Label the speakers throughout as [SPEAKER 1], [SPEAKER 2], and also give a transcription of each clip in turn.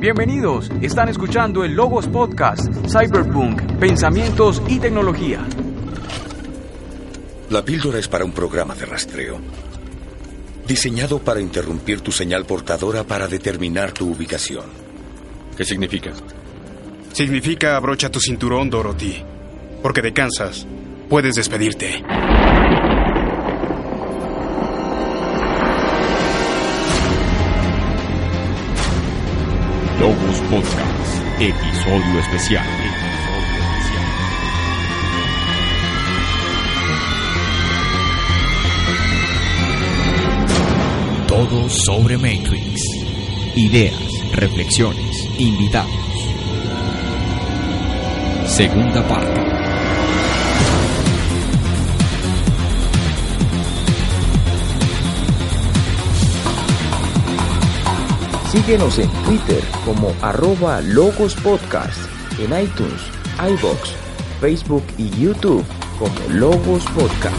[SPEAKER 1] Bienvenidos, están escuchando el Logos Podcast, Cyberpunk, Pensamientos y Tecnología.
[SPEAKER 2] La píldora es para un programa de rastreo, diseñado para interrumpir tu señal portadora para determinar tu ubicación.
[SPEAKER 3] ¿Qué significa?
[SPEAKER 4] Significa abrocha tu cinturón, Dorothy, porque de Kansas puedes despedirte.
[SPEAKER 5] Lobos Podcast, episodio especial. Todo sobre Matrix. Ideas, reflexiones, invitados. Segunda parte.
[SPEAKER 6] Síguenos en Twitter como arroba Logos Podcast, en iTunes, iBox, Facebook y YouTube como Logos Podcast.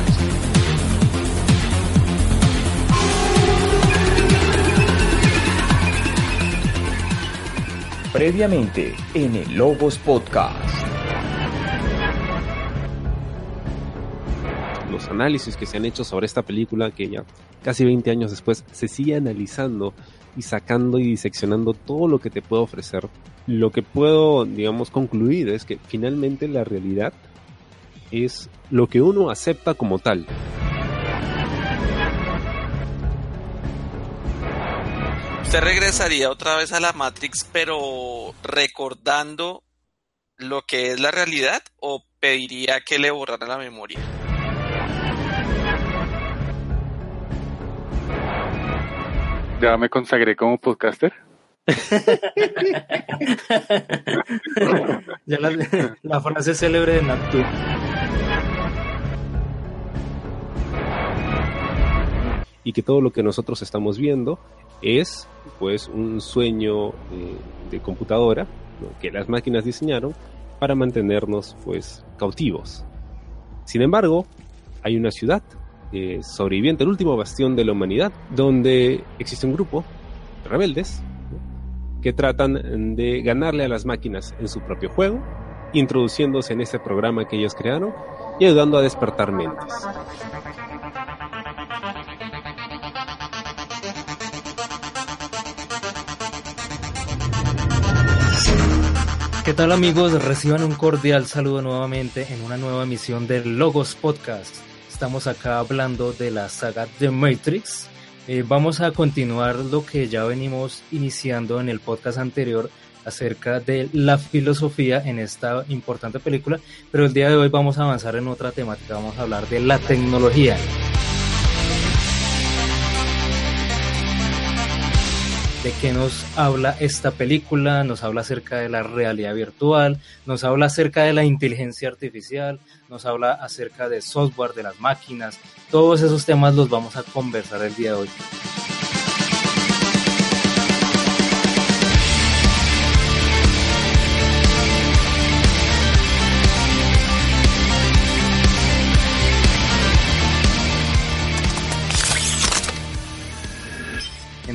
[SPEAKER 6] Previamente en el Logos Podcast.
[SPEAKER 7] Análisis que se han hecho sobre esta película, que ya casi 20 años después se sigue analizando y sacando y diseccionando todo lo que te puede ofrecer, lo que puedo, digamos, concluir es que finalmente la realidad es lo que uno acepta como tal.
[SPEAKER 8] ¿Usted regresaría otra vez a la Matrix, pero recordando lo que es la realidad o pediría que le borraran la memoria?
[SPEAKER 3] Ya me consagré como podcaster.
[SPEAKER 9] ya la, la, frase célebre de Naptu.
[SPEAKER 7] Y que todo lo que nosotros estamos viendo es pues un sueño eh, de computadora ¿no? que las máquinas diseñaron para mantenernos pues cautivos. Sin embargo, hay una ciudad eh, sobreviviente, el último bastión de la humanidad, donde existe un grupo de rebeldes que tratan de ganarle a las máquinas en su propio juego, introduciéndose en ese programa que ellos crearon y ayudando a despertar mentes.
[SPEAKER 9] ¿Qué tal amigos? Reciban un cordial saludo nuevamente en una nueva emisión del Logos Podcast. Estamos acá hablando de la saga The Matrix. Eh, vamos a continuar lo que ya venimos iniciando en el podcast anterior acerca de la filosofía en esta importante película, pero el día de hoy vamos a avanzar en otra temática, vamos a hablar de la tecnología. De qué nos habla esta película, nos habla acerca de la realidad virtual, nos habla acerca de la inteligencia artificial, nos habla acerca de software, de las máquinas, todos esos temas los vamos a conversar el día de hoy.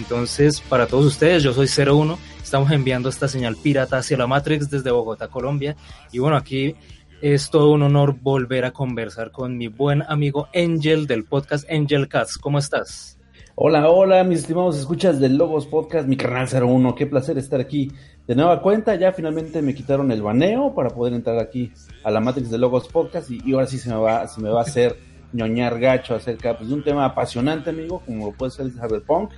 [SPEAKER 9] Entonces, para todos ustedes, yo soy 01, estamos enviando esta señal pirata hacia la Matrix desde Bogotá, Colombia. Y bueno, aquí es todo un honor volver a conversar con mi buen amigo Angel del podcast Angel Cats. ¿Cómo estás?
[SPEAKER 10] Hola, hola, mis estimados escuchas del Logos Podcast, mi canal 01. Qué placer estar aquí de nueva cuenta. Ya finalmente me quitaron el baneo para poder entrar aquí a la Matrix de Logos Podcast y, ahora sí se me va, a hacer ñoñar gacho acerca pues, de un tema apasionante, amigo, como puede ser el Cyberpunk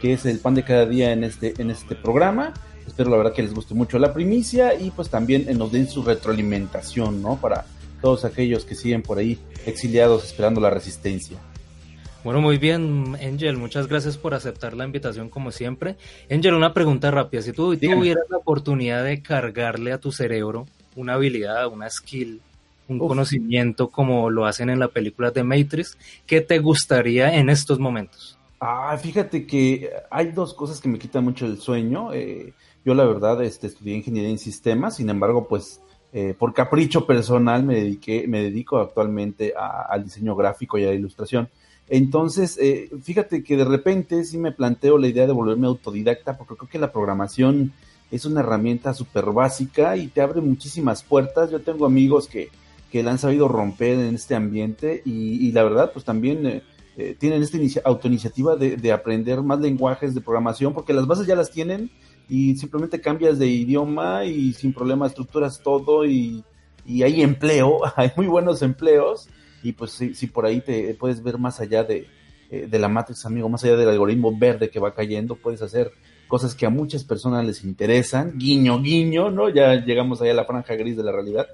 [SPEAKER 10] que es el pan de cada día en este, en este programa. Espero la verdad que les guste mucho la primicia y pues también nos den su retroalimentación, ¿no? Para todos aquellos que siguen por ahí exiliados esperando la resistencia.
[SPEAKER 9] Bueno, muy bien, Angel, muchas gracias por aceptar la invitación como siempre. Angel, una pregunta rápida. Si tú Dígame. tuvieras la oportunidad de cargarle a tu cerebro una habilidad, una skill, un Uf. conocimiento como lo hacen en la película de Matrix, ¿qué te gustaría en estos momentos?
[SPEAKER 10] Ah, fíjate que hay dos cosas que me quitan mucho el sueño. Eh, yo la verdad este, estudié ingeniería en sistemas, sin embargo, pues eh, por capricho personal me dediqué, me dedico actualmente a, al diseño gráfico y a la ilustración. Entonces, eh, fíjate que de repente sí me planteo la idea de volverme autodidacta, porque creo que la programación es una herramienta súper básica y te abre muchísimas puertas. Yo tengo amigos que, que la han sabido romper en este ambiente y, la verdad, pues también eh, tienen esta autoiniciativa de, de, aprender más lenguajes de programación porque las bases ya las tienen y simplemente cambias de idioma y sin problema estructuras todo y, y hay empleo, hay muy buenos empleos y pues si, si por ahí te puedes ver más allá de, eh, de la Matrix, amigo, más allá del algoritmo verde que va cayendo, puedes hacer cosas que a muchas personas les interesan, guiño, guiño, ¿no? Ya llegamos allá a la franja gris de la realidad.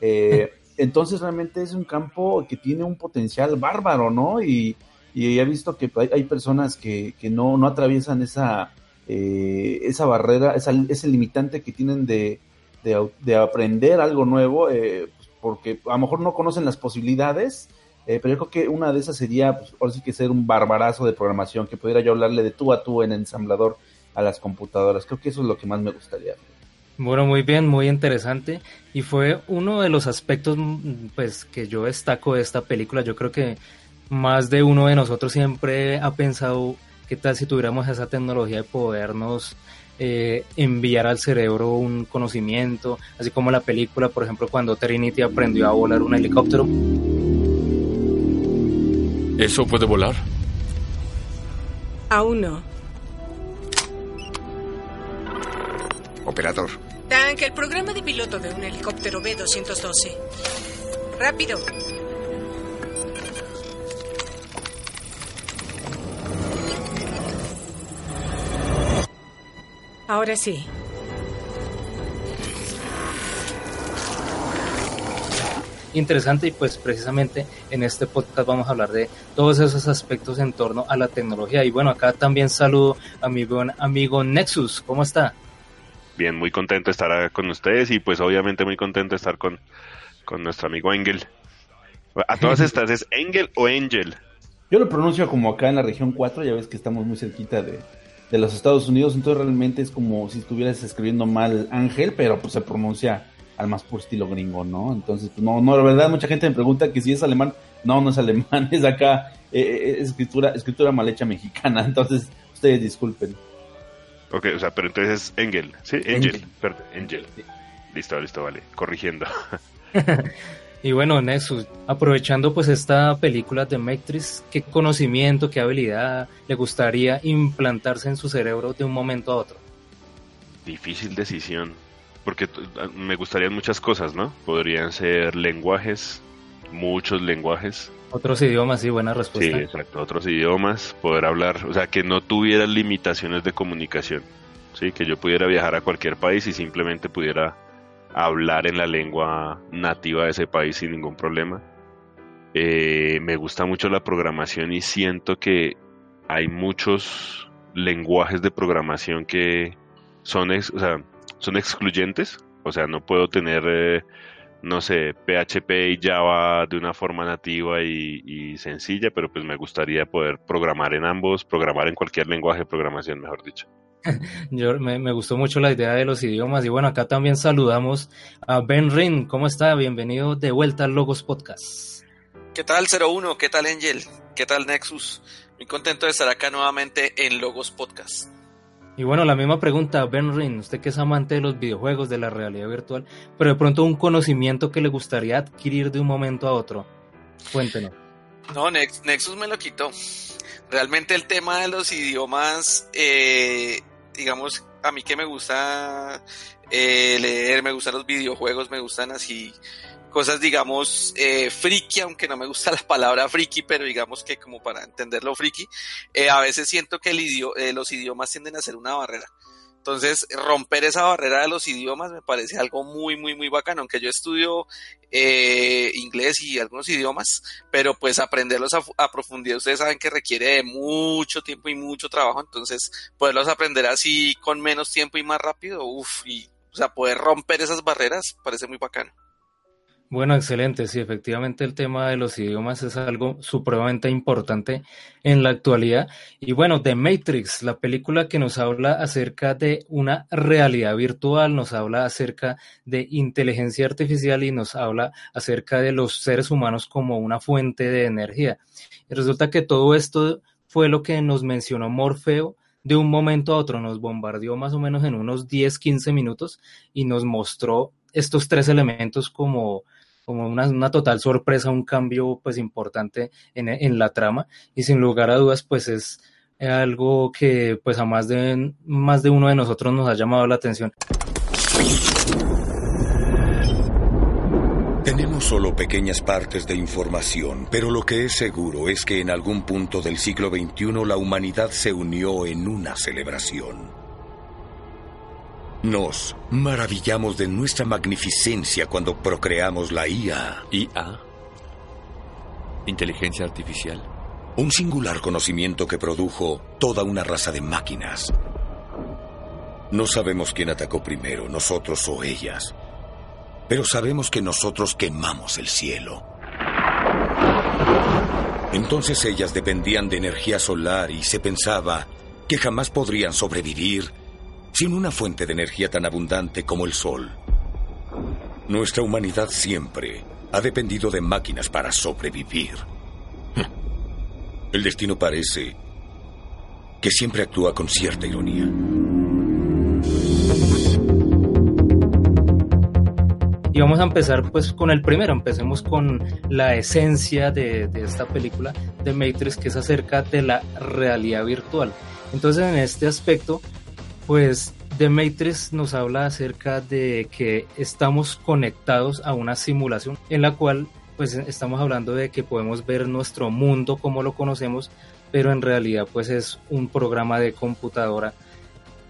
[SPEAKER 10] Eh, entonces realmente es un campo que tiene un potencial bárbaro, ¿no? Y, y he visto que hay, personas que, que no, no atraviesan esa, eh, esa barrera, esa, ese limitante que tienen de, de, aprender algo nuevo, eh, pues, porque a lo mejor no conocen las posibilidades, eh, pero yo creo que una de esas sería, pues, ahora sí que ser un barbarazo de programación, que pudiera yo hablarle de tú a tú en ensamblador a las computadoras. Creo que eso es lo que más me gustaría.
[SPEAKER 9] Bueno, muy bien, muy interesante. Y fue uno de los aspectos pues que yo destaco de esta película. Yo creo que más de uno de nosotros siempre ha pensado qué tal si tuviéramos esa tecnología de podernos eh, enviar al cerebro un conocimiento, así como la película, por ejemplo, cuando Trinity aprendió a volar un helicóptero.
[SPEAKER 11] ¿Eso puede volar?
[SPEAKER 12] Aún no.
[SPEAKER 11] Operador.
[SPEAKER 12] Tank, el programa de piloto de un helicóptero B-212. Rápido. Ahora sí.
[SPEAKER 9] Interesante y pues precisamente en este podcast vamos a hablar de todos esos aspectos en torno a la tecnología. Y bueno, acá también saludo a mi buen amigo Nexus. ¿Cómo está?
[SPEAKER 13] Bien, muy contento de estar con ustedes y pues obviamente muy contento de estar con, con nuestro amigo Engel. A todas estas, ¿es Engel o Angel?
[SPEAKER 10] Yo lo pronuncio como acá en la región 4, ya ves que estamos muy cerquita de, de los Estados Unidos, entonces realmente es como si estuvieras escribiendo mal Ángel, pero pues se pronuncia al más puro estilo gringo, ¿no? Entonces, pues no, no, la verdad, mucha gente me pregunta que si es alemán, no, no es alemán, es acá, eh, eh, es escritura, escritura mal hecha mexicana, entonces ustedes disculpen.
[SPEAKER 13] Ok, o sea, pero entonces es Engel, ¿sí? Angel, Angel. Listo, listo, vale, corrigiendo.
[SPEAKER 9] Y bueno, Nexus, aprovechando pues esta película de Matrix, ¿qué conocimiento, qué habilidad le gustaría implantarse en su cerebro de un momento a otro?
[SPEAKER 13] Difícil decisión, porque me gustarían muchas cosas, ¿no? Podrían ser lenguajes, muchos lenguajes.
[SPEAKER 9] Otros idiomas, sí, buena respuesta.
[SPEAKER 13] Sí, exacto, otros idiomas, poder hablar, o sea, que no tuviera limitaciones de comunicación, sí, que yo pudiera viajar a cualquier país y simplemente pudiera hablar en la lengua nativa de ese país sin ningún problema. Eh, me gusta mucho la programación y siento que hay muchos lenguajes de programación que son, o sea, son excluyentes. O sea, no puedo tener, eh, no sé, PHP y Java de una forma nativa y, y, sencilla, pero pues me gustaría poder programar en ambos, programar en cualquier lenguaje de programación, mejor dicho.
[SPEAKER 9] Yo, me, gustó mucho la idea de los idiomas y bueno, acá también saludamos a Ben Rin. ¿Cómo está? Bienvenido de vuelta al Logos Podcast.
[SPEAKER 8] ¿Qué tal 01? ¿Qué tal Angel? ¿Qué tal Nexus? Muy contento de estar acá nuevamente en Logos Podcast.
[SPEAKER 9] Y bueno, la misma pregunta, Ben Rin, usted que es amante de los videojuegos, de la realidad virtual, pero de pronto un conocimiento que le gustaría adquirir de un momento a otro. Cuéntenos.
[SPEAKER 8] No, Nexus me lo quitó. Realmente el tema de los idiomas eh, digamos, a mí que me gusta eh, leer, me gustan los videojuegos, me gustan así cosas, digamos, eh, friki, aunque no me gusta la palabra friki, pero digamos que como para entenderlo friki, eh, a veces siento que el eh, los idiomas tienden a ser una barrera. Entonces, romper esa barrera de los idiomas me parece algo muy, muy, muy bacano, aunque yo estudio eh, inglés y algunos idiomas, pero pues aprenderlos a, profundidad, ustedes saben que requiere mucho tiempo y mucho trabajo, entonces poderlos aprender así con menos tiempo y más rápido, uff, y o sea, poder romper esas barreras parece muy bacano.
[SPEAKER 9] Bueno, excelente. Sí, efectivamente el tema de los idiomas es algo supremamente importante en la actualidad. Y bueno, The Matrix, la película que nos habla acerca de una realidad virtual, nos habla acerca de inteligencia artificial y nos habla acerca de los seres humanos como una fuente de energía. Y resulta que todo esto fue lo que nos mencionó Morfeo de un momento a otro, nos bombardeó más o menos en unos 10, 15 minutos y nos mostró estos tres elementos como, como una, una total sorpresa, un cambio pues importante en, en la trama y sin lugar a dudas pues es algo que pues a más de, más de uno de nosotros nos ha llamado la atención.
[SPEAKER 2] Tenemos solo pequeñas partes de información, pero lo que es seguro es que en algún punto del siglo XXI la humanidad se unió en una celebración. Nos maravillamos de nuestra magnificencia cuando procreamos la IA.
[SPEAKER 11] IA. Inteligencia artificial.
[SPEAKER 2] Un singular conocimiento que produjo toda una raza de máquinas. No sabemos quién atacó primero, nosotros o ellas. Pero sabemos que nosotros quemamos el cielo. Entonces ellas dependían de energía solar y se pensaba que jamás podrían sobrevivir sin una fuente de energía tan abundante como el sol. Nuestra humanidad siempre ha dependido de máquinas para sobrevivir. El destino parece que siempre actúa con cierta ironía.
[SPEAKER 9] Y vamos a empezar pues con el primero, empecemos con la esencia de, de, esta película de Matrix, que es acerca de la realidad virtual. Entonces en este aspecto, pues The Matrix nos habla acerca de que estamos conectados a una simulación en la cual pues estamos hablando de que podemos ver nuestro mundo como lo conocemos, pero en realidad pues es un programa de computadora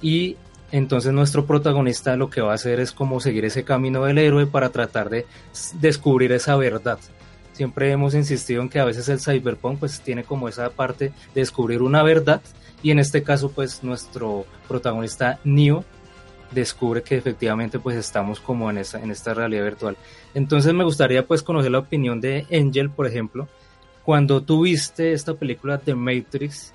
[SPEAKER 9] y entonces nuestro protagonista lo que va a hacer es como seguir ese camino del héroe para tratar de descubrir esa verdad. Siempre hemos insistido en que a veces el cyberpunk pues tiene como esa parte de descubrir una verdad y en este caso pues nuestro protagonista Neo descubre que efectivamente pues estamos como en esta, en esta realidad virtual. Entonces me gustaría pues conocer la opinión de Angel, por ejemplo, cuando tú viste esta película de Matrix,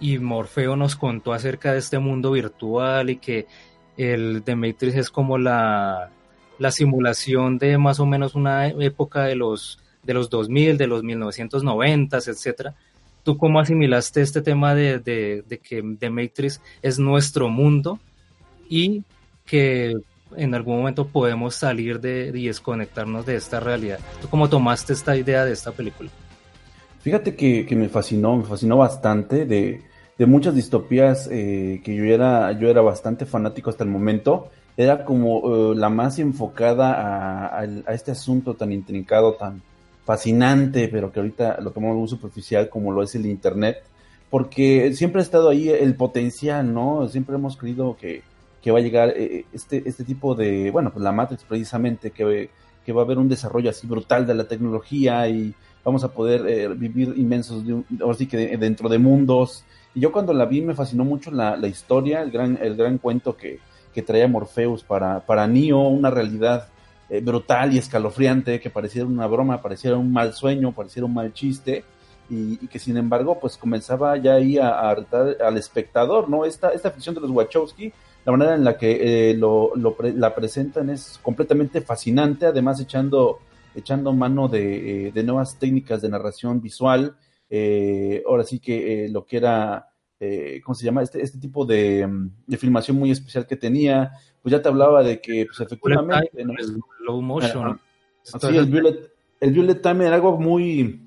[SPEAKER 9] y Morfeo nos contó acerca de este mundo virtual y que el de Matrix es como la, la simulación de más o menos una época de los, de los 2000, de los 1990, etcétera. ¿Tú cómo asimilaste este tema de, de, de que The Matrix es nuestro mundo y que en algún momento podemos salir de y desconectarnos de esta realidad? ¿Tú cómo tomaste esta idea de esta película?
[SPEAKER 10] Fíjate que, que me fascinó, me fascinó bastante de, de muchas distopías eh, que yo era, yo era bastante fanático hasta el momento. Era como uh, la más enfocada a, a, a, este asunto tan intrincado, tan fascinante, pero que ahorita lo tomamos muy superficial como lo es el Internet, porque siempre ha estado ahí el potencial, ¿no? Siempre hemos creído que, que va a llegar eh, este, este tipo de, bueno, pues la Matrix precisamente, que, que va a haber un desarrollo así brutal de la tecnología y vamos a poder eh, vivir inmensos, ahora sí que de, dentro de mundos. Y yo cuando la vi me fascinó mucho la, la historia, el gran, el gran cuento que, que traía Morpheus para, para Neo, una realidad eh, brutal y escalofriante, que pareciera una broma, pareciera un mal sueño, pareciera un mal chiste, y, y que sin embargo pues comenzaba ya ahí a, a retar al espectador, ¿no? Esta, esta ficción de los Wachowski, la manera en la que eh, lo, lo pre la presentan es completamente fascinante, además echando echando mano de, eh, de nuevas técnicas de narración visual, eh, ahora sí que eh, lo que era, eh, ¿cómo se llama? Este, este tipo de, de, filmación muy especial que tenía, pues ya te hablaba de que, pues efectivamente... ¿no?
[SPEAKER 9] Low motion.
[SPEAKER 10] Sí, el Violet, el Time era algo muy...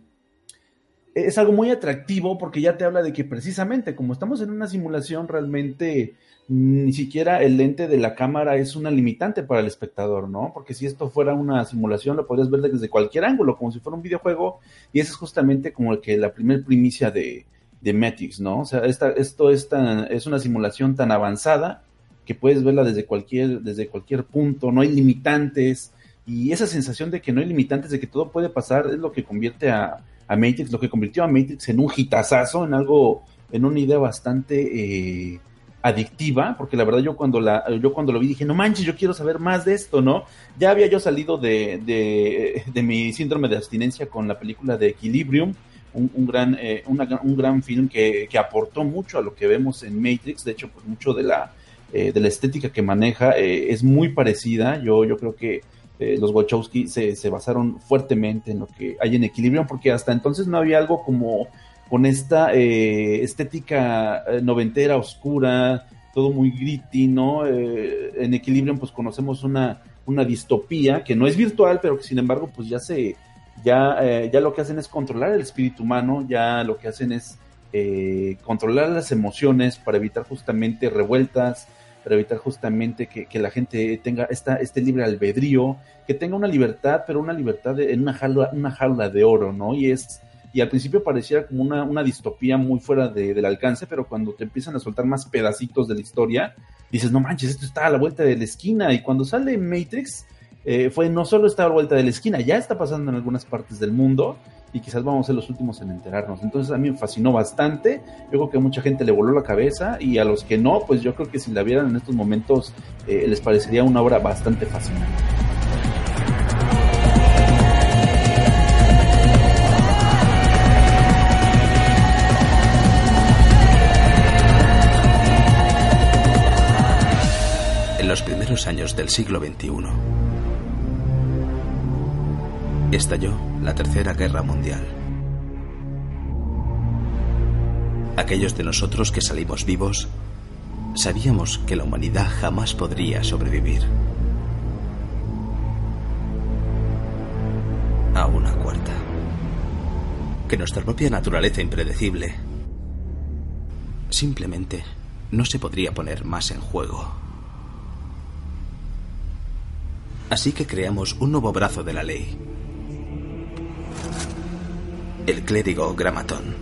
[SPEAKER 10] Es algo muy atractivo porque ya te habla de que precisamente como estamos en una simulación realmente ni siquiera el lente de la cámara es una limitante para el espectador, ¿no? Porque si esto fuera una simulación, lo podrías ver desde cualquier ángulo, como si fuera un videojuego, y eso es justamente como el que la primer primicia de, de Matrix, ¿no? O sea, esta, esto es, tan, es una simulación tan avanzada que puedes verla desde cualquier, desde cualquier punto, no hay limitantes, y esa sensación de que no hay limitantes, de que todo puede pasar, es lo que convierte a, a Matrix, lo que convirtió a Matrix en un hitazazo, en algo, en una idea bastante... Eh, adictiva, porque la verdad yo cuando la, yo cuando lo vi dije, no manches, yo quiero saber más de esto, ¿no? Ya había yo salido de, de, de mi síndrome de abstinencia con la película de Equilibrium, un, un gran, eh, un gran film que, que, aportó mucho a lo que vemos en Matrix, de hecho, pues mucho de la, eh, de la estética que maneja eh, es muy parecida, yo, yo creo que eh, los Wachowski se, se basaron fuertemente en lo que hay en Equilibrium, porque hasta entonces no había algo como con esta eh, estética eh, noventera, oscura, todo muy gritty, ¿no? Eh, en Equilibrium pues conocemos una, una distopía que no es virtual, pero que sin embargo pues ya se, ya, ya lo que hacen es controlar el espíritu humano, ya lo que hacen es controlar las emociones para evitar justamente revueltas, para evitar justamente que, la gente tenga esta, este libre albedrío, que tenga una libertad, pero una libertad en una jaula, una jaula de oro, ¿no? Y es y al principio pareciera como una, una distopía muy fuera del alcance, pero cuando te empiezan a soltar más pedacitos de la historia, dices, no manches, esto está a la vuelta de la esquina. Y cuando sale Matrix, eh, fue no solo está a la vuelta de la esquina, ya está pasando en algunas partes del mundo y quizás vamos a ser los últimos en enterarnos. Entonces a mí me fascinó bastante, yo creo que a mucha gente le voló la cabeza y a los que no, pues yo creo que si la vieran en estos momentos eh, les parecería una obra bastante fascinante.
[SPEAKER 14] los primeros años del siglo XXI, estalló la Tercera Guerra Mundial. Aquellos de nosotros que salimos vivos sabíamos que la humanidad jamás podría sobrevivir. A una cuarta. Que nuestra propia naturaleza impredecible simplemente no se podría poner más en juego. Así que creamos un nuevo brazo de la ley. El clérigo Gramatón,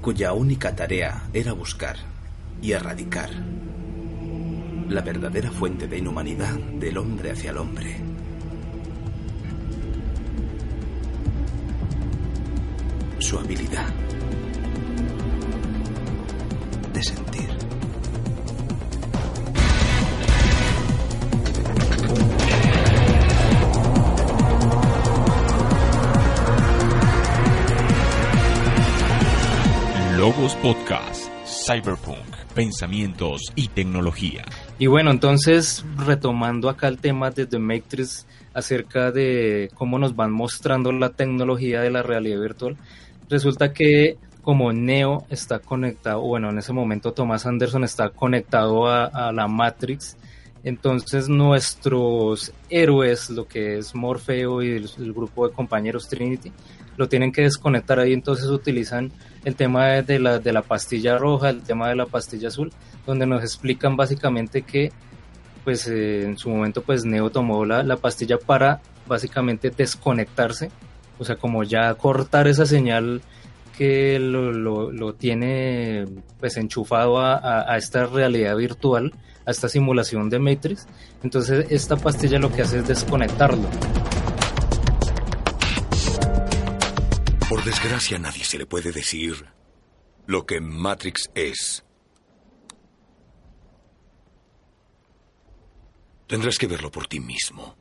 [SPEAKER 14] cuya única tarea era buscar y erradicar la verdadera fuente de inhumanidad del hombre hacia el hombre. Su habilidad de sentir.
[SPEAKER 5] Logos Podcast, Cyberpunk, Pensamientos y Tecnología.
[SPEAKER 9] Y bueno, entonces retomando acá el tema de The Matrix acerca de cómo nos van mostrando la tecnología de la realidad virtual, resulta que como Neo está conectado, bueno, en ese momento Thomas Anderson está conectado a, la Matrix, entonces nuestros héroes, lo que es Morfeo y el grupo de compañeros Trinity, lo tienen que desconectar ahí, entonces utilizan el tema de la, de la pastilla roja, el tema de la pastilla azul, donde nos explican básicamente que pues eh, en su momento pues Neo tomó la, la, pastilla para básicamente desconectarse, o sea, como ya cortar esa señal que lo, lo, tiene pues enchufado a, a, esta realidad virtual, a esta simulación de Matrix, entonces esta pastilla lo que hace es desconectarlo.
[SPEAKER 2] Por desgracia, nadie se le puede decir lo que Matrix es. Tendrás que verlo por ti mismo.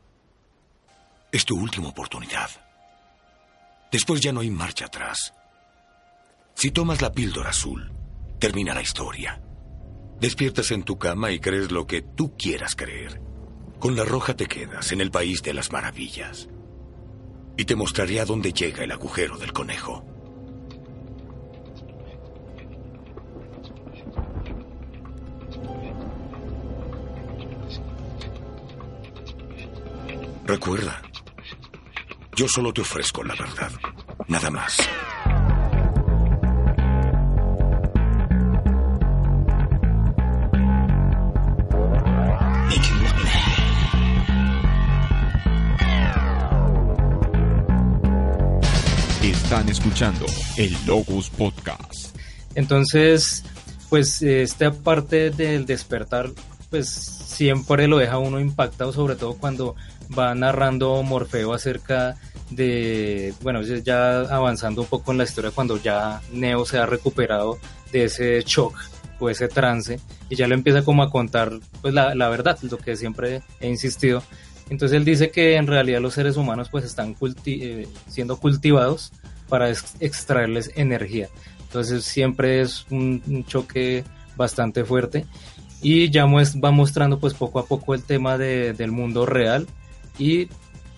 [SPEAKER 2] Es tu última oportunidad. Después ya no hay marcha atrás. Si tomas la píldora azul, termina la historia. Despiertas en tu cama y crees lo que tú quieras creer. Con la roja te quedas en el país de las maravillas y te mostraré a dónde llega el agujero del conejo. Recuerda, yo solo te ofrezco la verdad, nada más.
[SPEAKER 5] Están escuchando el Logos Podcast.
[SPEAKER 9] Entonces, pues esta parte del despertar, pues siempre lo deja uno impactado, sobre todo cuando va narrando Morfeo acerca de, bueno, ya avanzando un poco en la historia, cuando ya Neo se ha recuperado de ese shock o ese trance y ya le empieza como a contar pues la, la verdad, lo que siempre he insistido. Entonces él dice que en realidad los seres humanos pues están eh, siendo cultivados para extraerles energía. Entonces siempre es un, choque bastante fuerte y ya va mostrando pues poco a poco el tema del mundo real y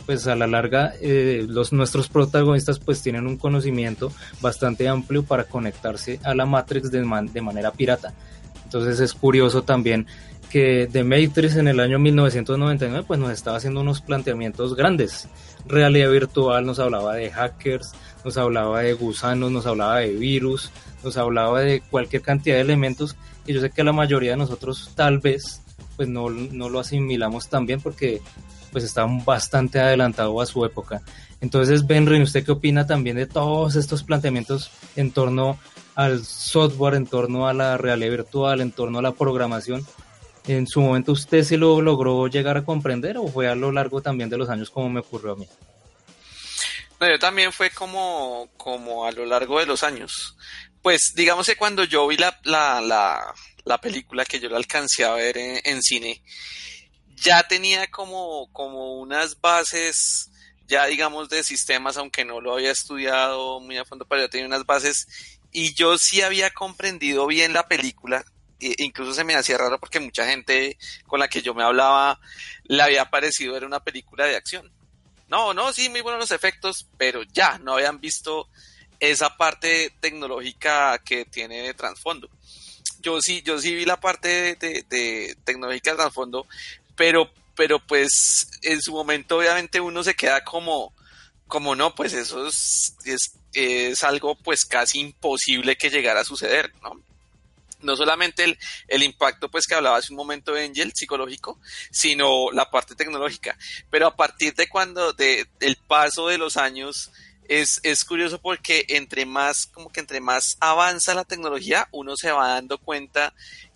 [SPEAKER 9] pues a la larga eh, los nuestros protagonistas pues tienen un conocimiento bastante amplio para conectarse a la Matrix de, de manera pirata. Entonces es curioso también que The Matrix en el año 1999 pues nos estaba haciendo unos planteamientos grandes. Realidad virtual nos hablaba de hackers, nos hablaba de gusanos, nos hablaba de virus, nos hablaba de cualquier cantidad de elementos que yo sé que la mayoría de nosotros tal vez pues no, no lo asimilamos tan bien porque pues está bastante adelantado a su época. Entonces, Benrin, ¿usted qué opina también de todos estos planteamientos en torno al software, en torno a la realidad virtual, en torno a la programación? ¿En su momento usted se lo logró llegar a comprender o fue a lo largo también de los años como me ocurrió a mí?
[SPEAKER 8] Yo también fue como, como a lo largo de los años. Pues digamos que cuando yo vi la, la, la, la película que yo la alcancé a ver en cine, ya tenía como, como unas bases, ya digamos, de sistemas, aunque no lo había estudiado muy a fondo, pero ya tenía unas bases y yo sí había comprendido bien la película. E incluso se me hacía raro porque mucha gente con la que yo me hablaba le había parecido ver una película de acción. No, no, sí, muy buenos los efectos, pero ya no habían visto esa parte tecnológica que tiene de trasfondo. Yo sí, yo sí vi la parte de, tecnológica de trasfondo, pero, pero pues en su momento obviamente uno se queda como, como no, pues eso es, es, algo pues casi imposible que llegara a suceder, ¿no? No solamente el, el, impacto pues que hablaba hace un momento de Angel psicológico, sino la parte tecnológica. Pero a partir de cuando, de, del paso de los años, es, es curioso porque entre más, como que entre más avanza la tecnología, uno se va dando cuenta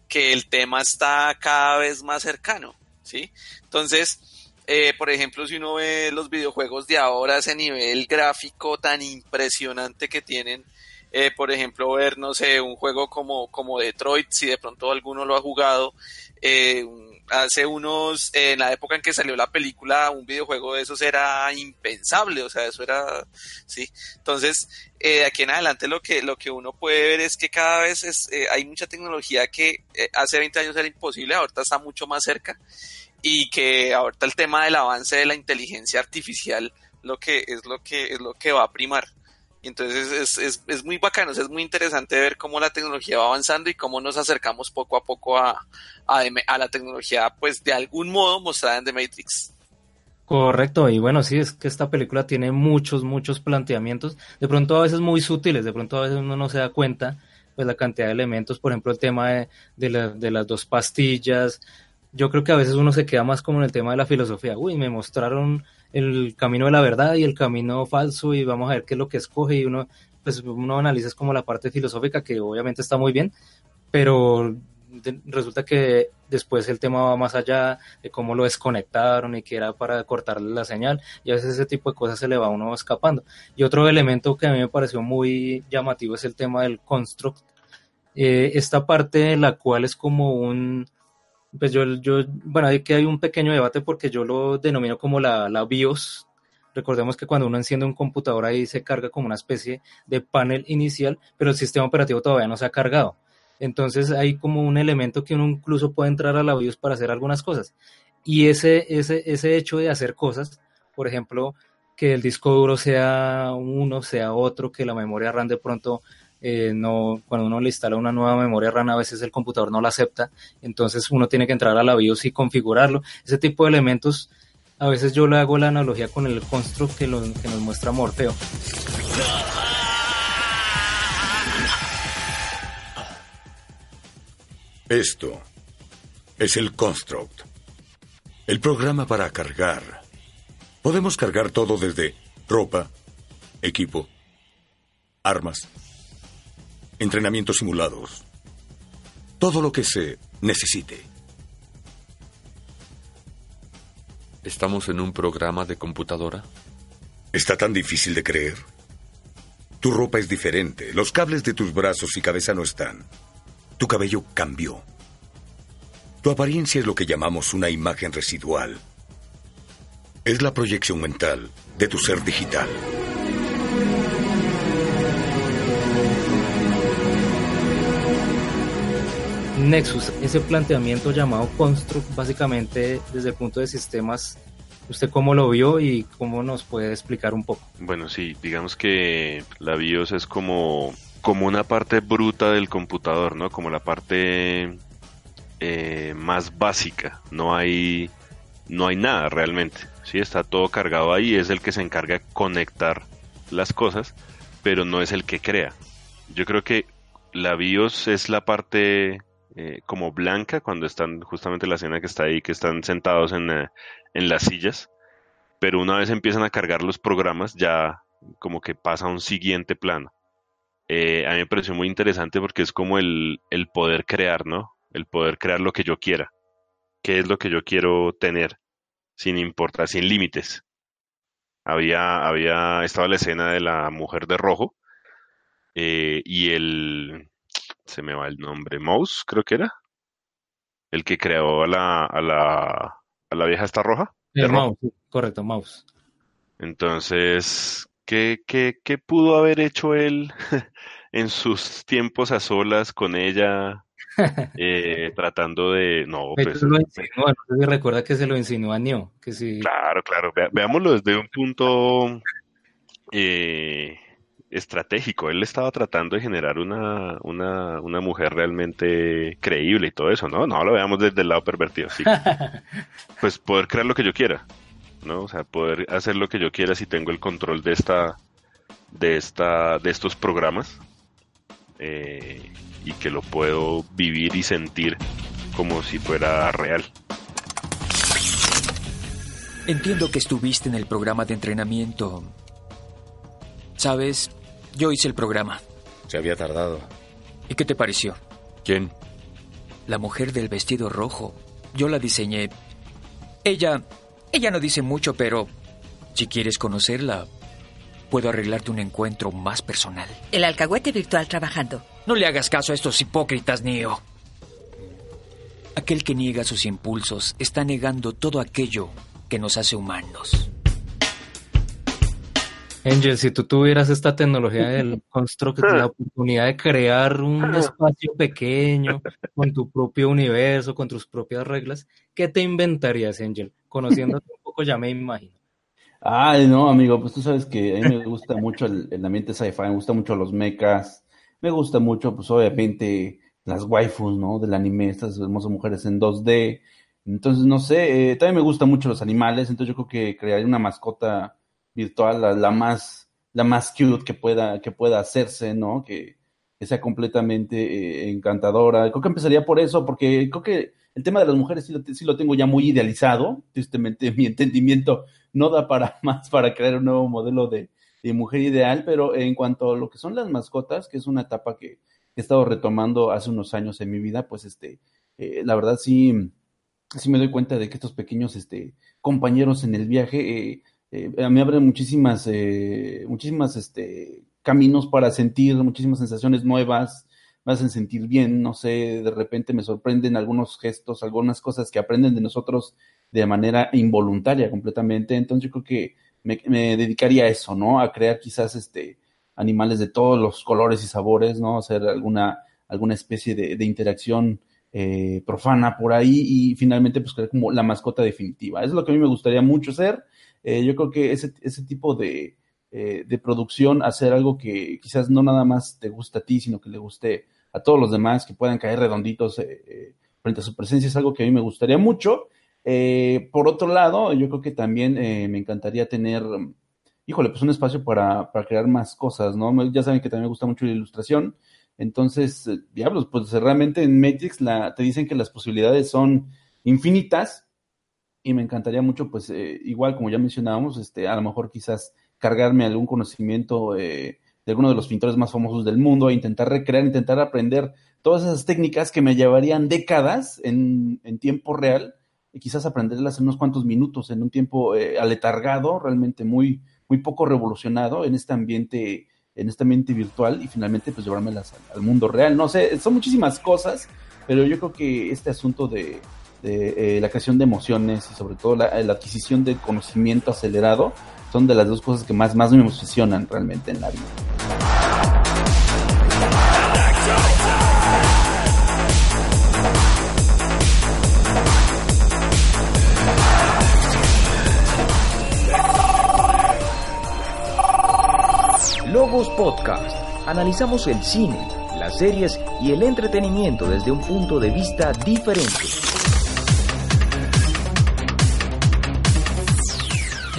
[SPEAKER 8] que el tema está cada vez más cercano. ¿sí? Entonces, eh, por ejemplo, si uno ve los videojuegos de ahora, ese nivel gráfico tan impresionante que tienen, eh, por ejemplo, ver, no sé, un juego como, como Detroit, si de pronto alguno lo ha jugado, eh, hace unos, en la época en que salió la película, un videojuego de esos era impensable, o sea, eso era, sí. Entonces, de aquí en adelante lo que, lo que uno puede ver es que cada vez es, hay mucha tecnología que hace 20 años era imposible, ahorita está mucho más cerca y que ahorita el tema del avance de la inteligencia artificial lo que es lo que es lo que va a primar. Entonces es, es, es muy bacano, es muy interesante ver cómo la tecnología va avanzando y cómo nos acercamos poco a poco a, a, a la tecnología, pues de algún modo mostrada en The Matrix.
[SPEAKER 9] Correcto, y bueno, sí, es que esta película tiene muchos, muchos planteamientos, de pronto a veces muy sutiles, de pronto a veces uno no se da cuenta, pues la cantidad de elementos, por ejemplo, el tema de, de, la, de las dos pastillas, yo creo que a veces uno se queda más como en el tema de la filosofía. Uy, me mostraron el camino de la verdad y el camino falso y vamos a ver qué es lo que escoge y uno, pues uno analiza como la parte filosófica que obviamente está muy bien, pero resulta que después el tema va más allá de cómo lo desconectaron y que era para cortarle la señal y a veces ese tipo de cosas se le va a uno escapando. Y otro elemento que a mí me pareció muy llamativo es el tema del construct. Eh, esta parte la cual es como un pues yo, yo, bueno, hay hay un pequeño debate porque yo lo denomino como la, la BIOS. Recordemos que cuando uno enciende un computador ahí se carga como una especie de panel inicial, pero el sistema operativo todavía no se ha cargado. Entonces hay como un elemento que uno incluso puede entrar a la BIOS para hacer algunas cosas. Y ese, ese, ese hecho de hacer cosas, por ejemplo, que el disco duro sea uno, sea otro, que la memoria RAM de pronto eh, no, cuando uno le instala una nueva memoria RAM, a veces el computador no la acepta, entonces uno tiene que entrar a la BIOS y configurarlo. Ese tipo de elementos, a veces yo le hago la analogía con el construct que, que nos muestra Morfeo.
[SPEAKER 2] Esto es el construct, el programa para cargar. Podemos cargar todo desde ropa, equipo, armas, entrenamientos simulados, todo lo que se necesite.
[SPEAKER 11] ¿Estamos en un programa de computadora?
[SPEAKER 2] ¿Está tan difícil de creer? Tu ropa es diferente, los cables de tus brazos y cabeza no están. Tu cabello cambió. Tu apariencia es lo que llamamos una imagen residual. Es la proyección mental de tu ser digital.
[SPEAKER 9] Nexus, ese planteamiento llamado Construct, básicamente desde el punto de sistemas, ¿Usted cómo lo vio y cómo nos puede explicar un poco?
[SPEAKER 13] Bueno, sí, digamos que la BIOS es como, como una parte bruta del computador, ¿no? Como la parte eh, más básica. No hay, no hay nada realmente. Sí, está todo cargado ahí. Es el que se encarga de conectar las cosas, pero no es el que crea. Yo creo que la BIOS es la parte eh, como blanca cuando están justamente la escena que está ahí, que están sentados en, eh, en las sillas, pero una vez empiezan a cargar los programas ya como que pasa a un siguiente plano. Eh, a mí me pareció muy interesante porque es como el, el poder crear, ¿no? El poder crear lo que yo quiera. ¿Qué es lo que yo quiero tener? Sin importar, sin límites. Había, había, estaba la escena de la mujer de rojo y el, se me va el nombre, Mouse, creo que era. El que creó a la, a la, a la vieja esta roja.
[SPEAKER 9] El mouse, correcto, mouse.
[SPEAKER 13] Entonces, ¿qué, qué, qué pudo haber hecho él en sus tiempos a solas con ella? eh, tratando de no pues
[SPEAKER 9] lo insinuó, no sé si recuerda que se lo insinuó a Neo que sí
[SPEAKER 13] claro claro Ve, veámoslo desde un punto eh, estratégico. Él estaba tratando de generar una, una, una, mujer realmente creíble y todo eso, ¿no? No lo veamos desde el lado pervertido, sí. pues poder crear lo que yo quiera, ¿no? O sea, poder hacer lo que yo quiera si tengo el control de esta, de esta, de estos programas eh, y que lo puedo vivir y sentir como si fuera real.
[SPEAKER 15] Entiendo que estuviste en el programa de entrenamiento. Sabes, yo hice el programa.
[SPEAKER 11] Se había tardado.
[SPEAKER 15] ¿Y qué te pareció?
[SPEAKER 11] ¿Quién?
[SPEAKER 15] La mujer del vestido rojo. Yo la diseñé. Ella... Ella no dice mucho, pero... Si quieres conocerla, puedo arreglarte un encuentro más personal.
[SPEAKER 16] El alcahuete virtual trabajando.
[SPEAKER 15] No le hagas caso a estos hipócritas, Neo. Aquel que niega sus impulsos está negando todo aquello que nos hace humanos.
[SPEAKER 9] Angel, si tú tuvieras esta tecnología del constructo, la oportunidad de crear un espacio pequeño con tu propio universo, con tus propias reglas, ¿qué te inventarías, Angel? Conociéndote un poco, ya me imagino.
[SPEAKER 10] Ay, no, amigo, pues tú sabes que a mí me gusta mucho el, el ambiente sci-fi, me gusta mucho los mechas, me gusta mucho, pues obviamente, las waifus, ¿no? Del anime, estas hermosas mujeres en 2D. Entonces, no sé, eh, también me gustan mucho los animales, entonces yo creo que crearía una mascota virtual, la, la, más, la más cute que pueda, que pueda hacerse, ¿no? Que, sea completamente eh, encantadora. Creo que empezaría por eso, porque creo que el tema de las mujeres sí lo, sí lo, tengo ya muy idealizado. Tristemente, mi entendimiento no da para más para crear un nuevo modelo de, de mujer ideal, pero en cuanto a lo que son las mascotas, que es una etapa que, he estado retomando hace unos años en mi vida, pues este, eh, la verdad sí, sí me doy cuenta de que estos pequeños este, compañeros en el viaje eh, eh, a mí abren muchísimas, eh, muchísimas este, caminos para sentir, muchísimas sensaciones nuevas, me hacen sentir bien, no sé, de repente me sorprenden algunos gestos, algunas cosas que aprenden de nosotros de manera involuntaria completamente, entonces yo creo que me, dedicaría a eso, ¿no? A crear quizás este animales de todos los colores y sabores, ¿no? Hacer alguna, alguna especie de, de interacción eh, profana por ahí y finalmente pues crear como la mascota definitiva. Eso es lo que a mí me gustaría mucho hacer. Eh, yo creo que ese, ese tipo de, eh, de producción, hacer algo que quizás no nada más te gusta a ti, sino que le guste a todos los demás, que puedan caer redonditos eh, frente a su presencia, es algo que a mí me gustaría mucho. por otro lado, yo creo que también me encantaría tener, híjole, pues un espacio para, para, crear más cosas, ¿no? Ya saben que también me gusta mucho la ilustración. Entonces, diablos, pues realmente en Matrix la, te dicen que las posibilidades son infinitas y me encantaría mucho, pues, eh, igual como ya mencionábamos, este, a lo mejor quizás cargarme algún conocimiento eh, de alguno de los pintores más famosos del mundo, e intentar recrear, intentar aprender todas esas técnicas que me llevarían décadas en, en tiempo real, y quizás aprenderlas en unos cuantos minutos, en un tiempo eh, aletargado, realmente muy, muy poco revolucionado en este ambiente, en este ambiente virtual, y finalmente pues llevármelas al, al mundo real. No sé, son muchísimas cosas, pero yo creo que este asunto de eh, la creación de emociones y sobre todo la, eh, la, adquisición de conocimiento acelerado son de las dos cosas que más, más me emocionan realmente en la vida.
[SPEAKER 6] Logos Podcast. Analizamos el cine, las series y el entretenimiento desde un punto de vista diferente.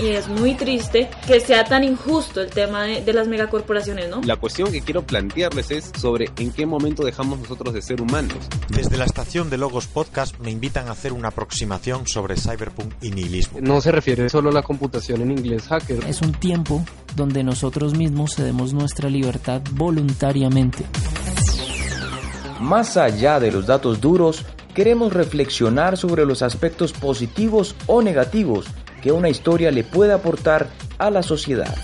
[SPEAKER 17] Y es muy triste que sea tan injusto el tema de, de, las megacorporaciones, ¿no?
[SPEAKER 7] La cuestión que quiero plantearles es sobre en qué momento dejamos nosotros de ser humanos.
[SPEAKER 18] Desde la estación de Logos Podcast me invitan a hacer una aproximación sobre cyberpunk y nihilismo.
[SPEAKER 3] No se refiere solo a la computación en inglés hacker.
[SPEAKER 19] Es un tiempo donde nosotros mismos cedemos nuestra libertad voluntariamente.
[SPEAKER 6] Más allá de los datos duros, queremos reflexionar sobre los aspectos positivos o negativos que una historia le puede aportar a la sociedad.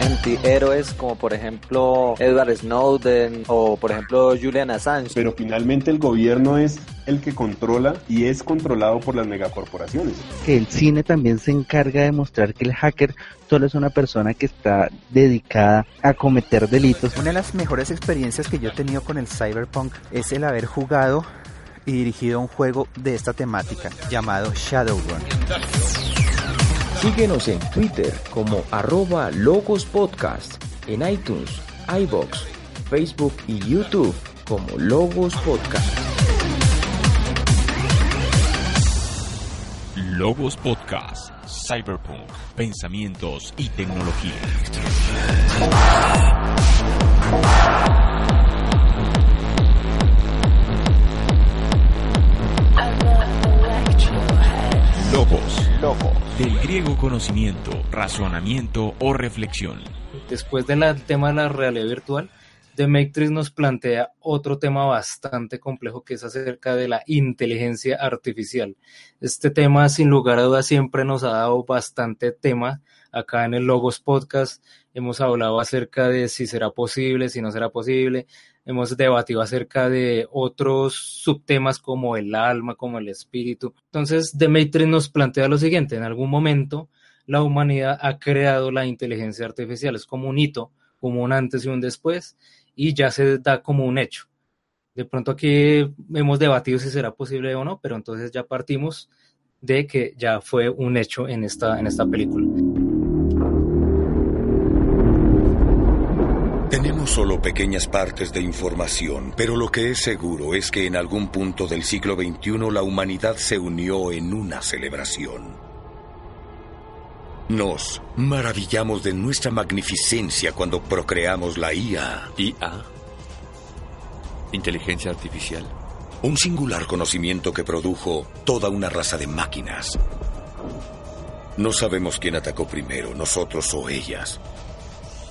[SPEAKER 16] Antihéroes como por ejemplo Edward Snowden o por ejemplo Julian Assange.
[SPEAKER 20] Pero finalmente el gobierno es el que controla y es controlado por las megacorporaciones.
[SPEAKER 21] Que el cine también se encarga de mostrar que el hacker solo es una persona que está dedicada a cometer delitos.
[SPEAKER 22] Una de las mejores experiencias que yo he tenido con el cyberpunk es el haber jugado y dirigido un juego de esta temática llamado Shadowrun.
[SPEAKER 6] Síguenos en Twitter como arroba Logos Podcast, en iTunes, iBox, Facebook y YouTube como Logos Podcast.
[SPEAKER 5] Logos Podcast, Cyberpunk, Pensamientos y Tecnología. Logos.
[SPEAKER 9] Logos.
[SPEAKER 5] Del griego conocimiento, razonamiento o reflexión.
[SPEAKER 9] Después del tema de la realidad virtual, The Matrix nos plantea otro tema bastante complejo que es acerca de la inteligencia artificial. Este tema, sin lugar a dudas, siempre nos ha dado bastante tema. Acá en el Logos Podcast hemos hablado acerca de si será posible, si no será posible. Hemos debatido acerca de otros subtemas como el alma, como el espíritu. Entonces, The Matrix nos plantea lo siguiente. En algún momento, la humanidad ha creado la inteligencia artificial. Es como un hito, como un antes y un después y ya se da como un hecho. De pronto aquí hemos debatido si será posible o no, pero entonces ya partimos de que ya fue un hecho en esta, en esta película.
[SPEAKER 2] Tenemos solo pequeñas partes de información, pero lo que es seguro es que en algún punto del siglo XXI la humanidad se unió en una celebración. Nos maravillamos de nuestra magnificencia cuando procreamos la IA.
[SPEAKER 11] IA. Inteligencia artificial.
[SPEAKER 2] Un singular conocimiento que produjo toda una raza de máquinas. No sabemos quién atacó primero, nosotros o ellas.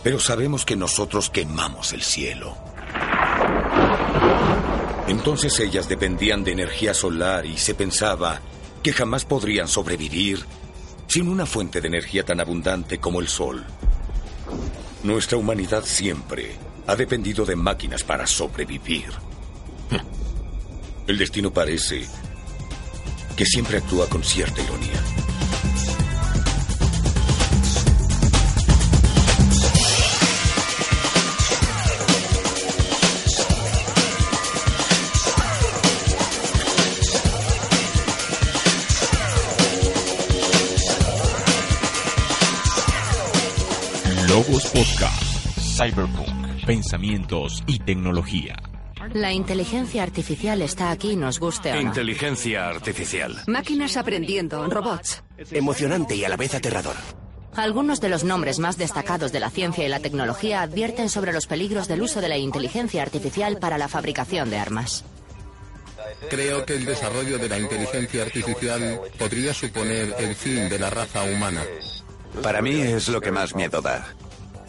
[SPEAKER 2] Pero sabemos que nosotros quemamos el cielo. Entonces ellas dependían de energía solar y se pensaba que jamás podrían sobrevivir sin una fuente de energía tan abundante como el Sol. Nuestra humanidad siempre ha dependido de máquinas para sobrevivir. El destino parece que siempre actúa con cierta ironía.
[SPEAKER 5] Logos Podcast, Cyberpunk, Pensamientos y Tecnología.
[SPEAKER 23] La inteligencia artificial está aquí, nos guste o no.
[SPEAKER 24] Inteligencia artificial.
[SPEAKER 12] Máquinas aprendiendo, robots.
[SPEAKER 24] Emocionante y a la vez aterrador.
[SPEAKER 23] Algunos de los nombres más destacados de la ciencia y la tecnología advierten sobre los peligros del uso de la inteligencia artificial para la fabricación de armas.
[SPEAKER 25] Creo que el desarrollo de la inteligencia artificial podría suponer el fin de la raza humana.
[SPEAKER 26] Para mí es lo que más miedo da.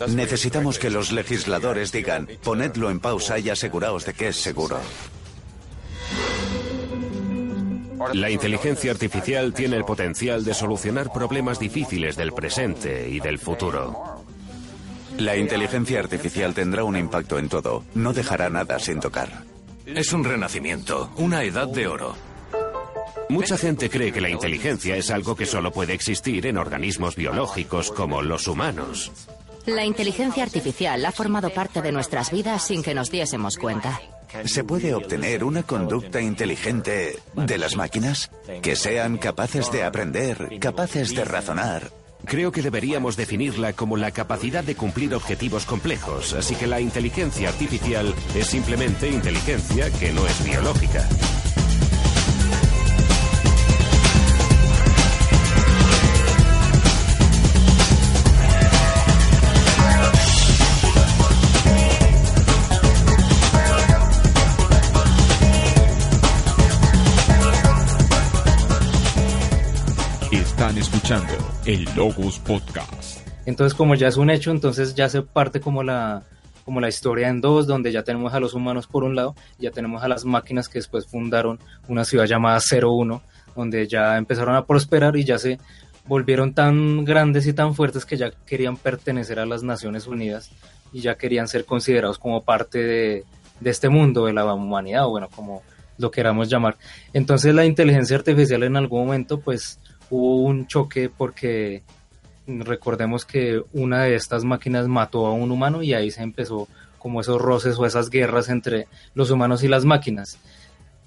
[SPEAKER 26] Necesitamos que los legisladores digan, ponedlo en pausa y aseguraos de que es seguro.
[SPEAKER 27] La inteligencia artificial tiene el potencial de solucionar problemas difíciles del presente y del futuro.
[SPEAKER 26] La inteligencia artificial tendrá un impacto en todo. No dejará nada sin tocar.
[SPEAKER 24] Es un renacimiento, una edad de oro.
[SPEAKER 27] Mucha gente cree que la inteligencia es algo que solo puede existir en organismos biológicos como los humanos.
[SPEAKER 23] La inteligencia artificial ha formado parte de nuestras vidas sin que nos diésemos cuenta.
[SPEAKER 26] ¿Se puede obtener una conducta inteligente de las máquinas? Que sean capaces de aprender, capaces de razonar,
[SPEAKER 27] Creo que deberíamos definirla como la capacidad de cumplir objetivos complejos, así que la inteligencia artificial es simplemente inteligencia que no es biológica.
[SPEAKER 5] Escuchando el Logos Podcast.
[SPEAKER 9] Entonces, como ya es un hecho, entonces ya se parte como la, como la historia en dos, donde ya tenemos a los humanos por un lado, ya tenemos a las máquinas que después fundaron una ciudad llamada 01, donde ya empezaron a prosperar y ya se volvieron tan grandes y tan fuertes que ya querían pertenecer a las Naciones Unidas y ya querían ser considerados como parte de, de este mundo, de la humanidad, o bueno, como lo queramos llamar. Entonces la inteligencia artificial en algún momento pues hubo un choque porque recordemos que una de estas máquinas mató a un humano y ahí se empezó como esos roces o esas guerras entre los humanos y las máquinas.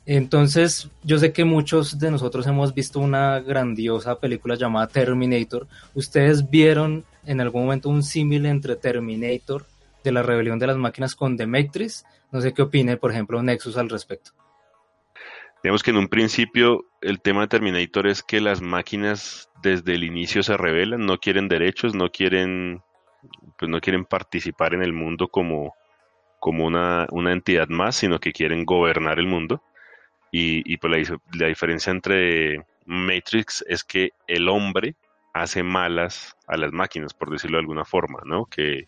[SPEAKER 9] Entonces, yo sé que muchos de nosotros hemos visto una grandiosa película llamada Terminator. ¿Ustedes vieron en algún momento un símil entre Terminator de la rebelión de las máquinas con The Matrix? No sé qué opine, por ejemplo, Nexus al respecto.
[SPEAKER 13] Digamos que en un principio el tema de Terminator es que las máquinas desde el inicio se rebelan, no quieren derechos, no quieren, pues no quieren participar en el mundo como, como una, una entidad más, sino que quieren gobernar el mundo. Y, y pues la, la diferencia entre Matrix es que el hombre hace malas a las máquinas, por decirlo de alguna forma, ¿no? Que,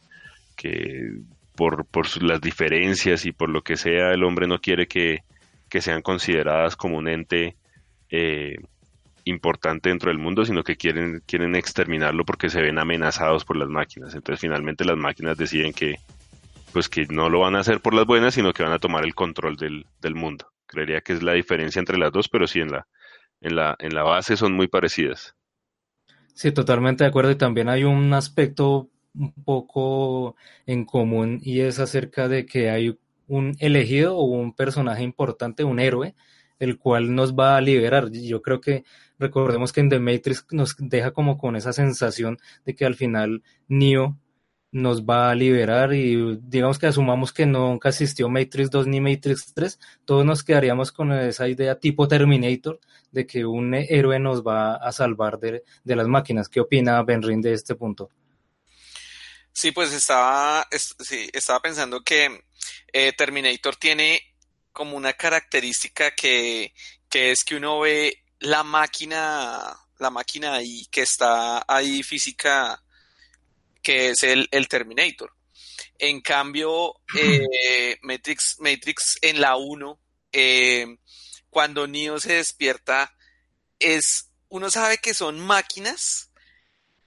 [SPEAKER 13] que por, por las diferencias y por lo que sea, el hombre no quiere que, que sean consideradas como un ente eh, importante dentro del mundo, sino que quieren, quieren exterminarlo porque se ven amenazados por las máquinas. Entonces finalmente las máquinas deciden que, pues que no lo van a hacer por las buenas, sino que van a tomar el control del, del mundo. Creería que es la diferencia entre las dos, pero sí en la, en la, en la base son muy parecidas.
[SPEAKER 9] Sí, totalmente de acuerdo. Y también hay un aspecto un poco en común y es acerca de que hay un elegido o un personaje importante, un héroe, el cual nos va a liberar. Yo creo que recordemos que en The Matrix nos deja como con esa sensación de que al final Neo nos va a liberar y digamos que asumamos que nunca existió Matrix 2 ni Matrix 3, todos nos quedaríamos con esa idea tipo Terminator de que un héroe nos va a salvar de, de las máquinas. ¿Qué opina Benrin de este punto?
[SPEAKER 8] Sí, pues estaba, es, sí, estaba pensando que eh, Terminator tiene como una característica que, que es que uno ve la máquina, la máquina ahí que está ahí física, que es el, el Terminator. En cambio, eh, Matrix, Matrix en la 1, eh, cuando Neo se despierta, es, uno sabe que son máquinas,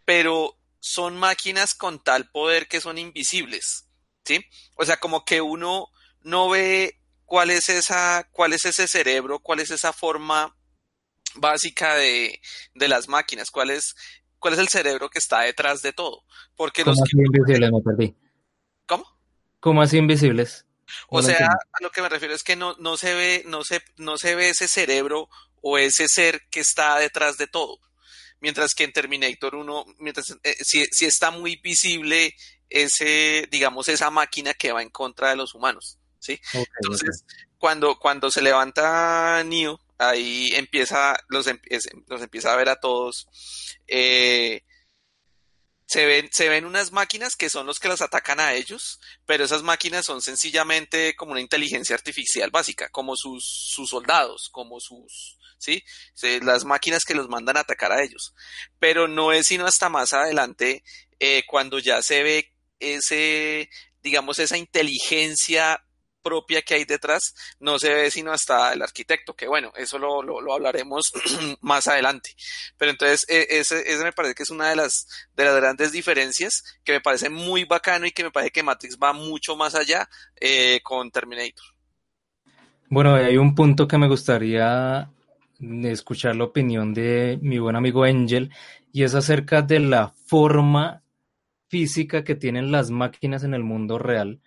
[SPEAKER 8] pero son máquinas con tal poder que son invisibles. ¿Sí? O sea, como que uno no ve cuál es esa, cuál es ese cerebro, cuál es esa forma básica de, de las máquinas, cuál es, cuál es el cerebro que está detrás de todo. Porque
[SPEAKER 9] ¿Cómo
[SPEAKER 8] los
[SPEAKER 9] así invisibles? Me perdí.
[SPEAKER 8] ¿Cómo?
[SPEAKER 9] ¿Cómo así invisibles?
[SPEAKER 8] O
[SPEAKER 9] No
[SPEAKER 8] sea,
[SPEAKER 9] entiendo.
[SPEAKER 8] a lo que me refiero es que no, no se ve, no se, no se ve ese cerebro o ese ser que está detrás de todo. Mientras que en Terminator 1, mientras, eh, si, si está muy visible ese, digamos, esa máquina que va en contra de los humanos, ¿sí? Entonces, cuando, cuando se levanta Neo, ahí empieza, los, em- los empieza a ver a todos. eh, se ven, se ven unas máquinas que son los que los atacan a ellos, pero esas máquinas son sencillamente como una inteligencia artificial básica, como sus, sus soldados, como sus, ¿sí? Las máquinas que los mandan a atacar a ellos. Pero no es sino hasta más adelante, eh, cuando ya se ve ese, digamos, esa inteligencia propia que hay detrás, no se ve sino hasta el arquitecto, que bueno, eso lo, lo, hablaremos más adelante. Pero entonces, ese, ese me parece que es una de las, de las grandes diferencias que me parece muy bacano y que me parece que Matrix va mucho más allá eh, con Terminator.
[SPEAKER 9] Bueno, hay un punto que me gustaría escuchar la opinión de mi buen amigo Angel y es acerca de la forma física que tienen las máquinas en el mundo real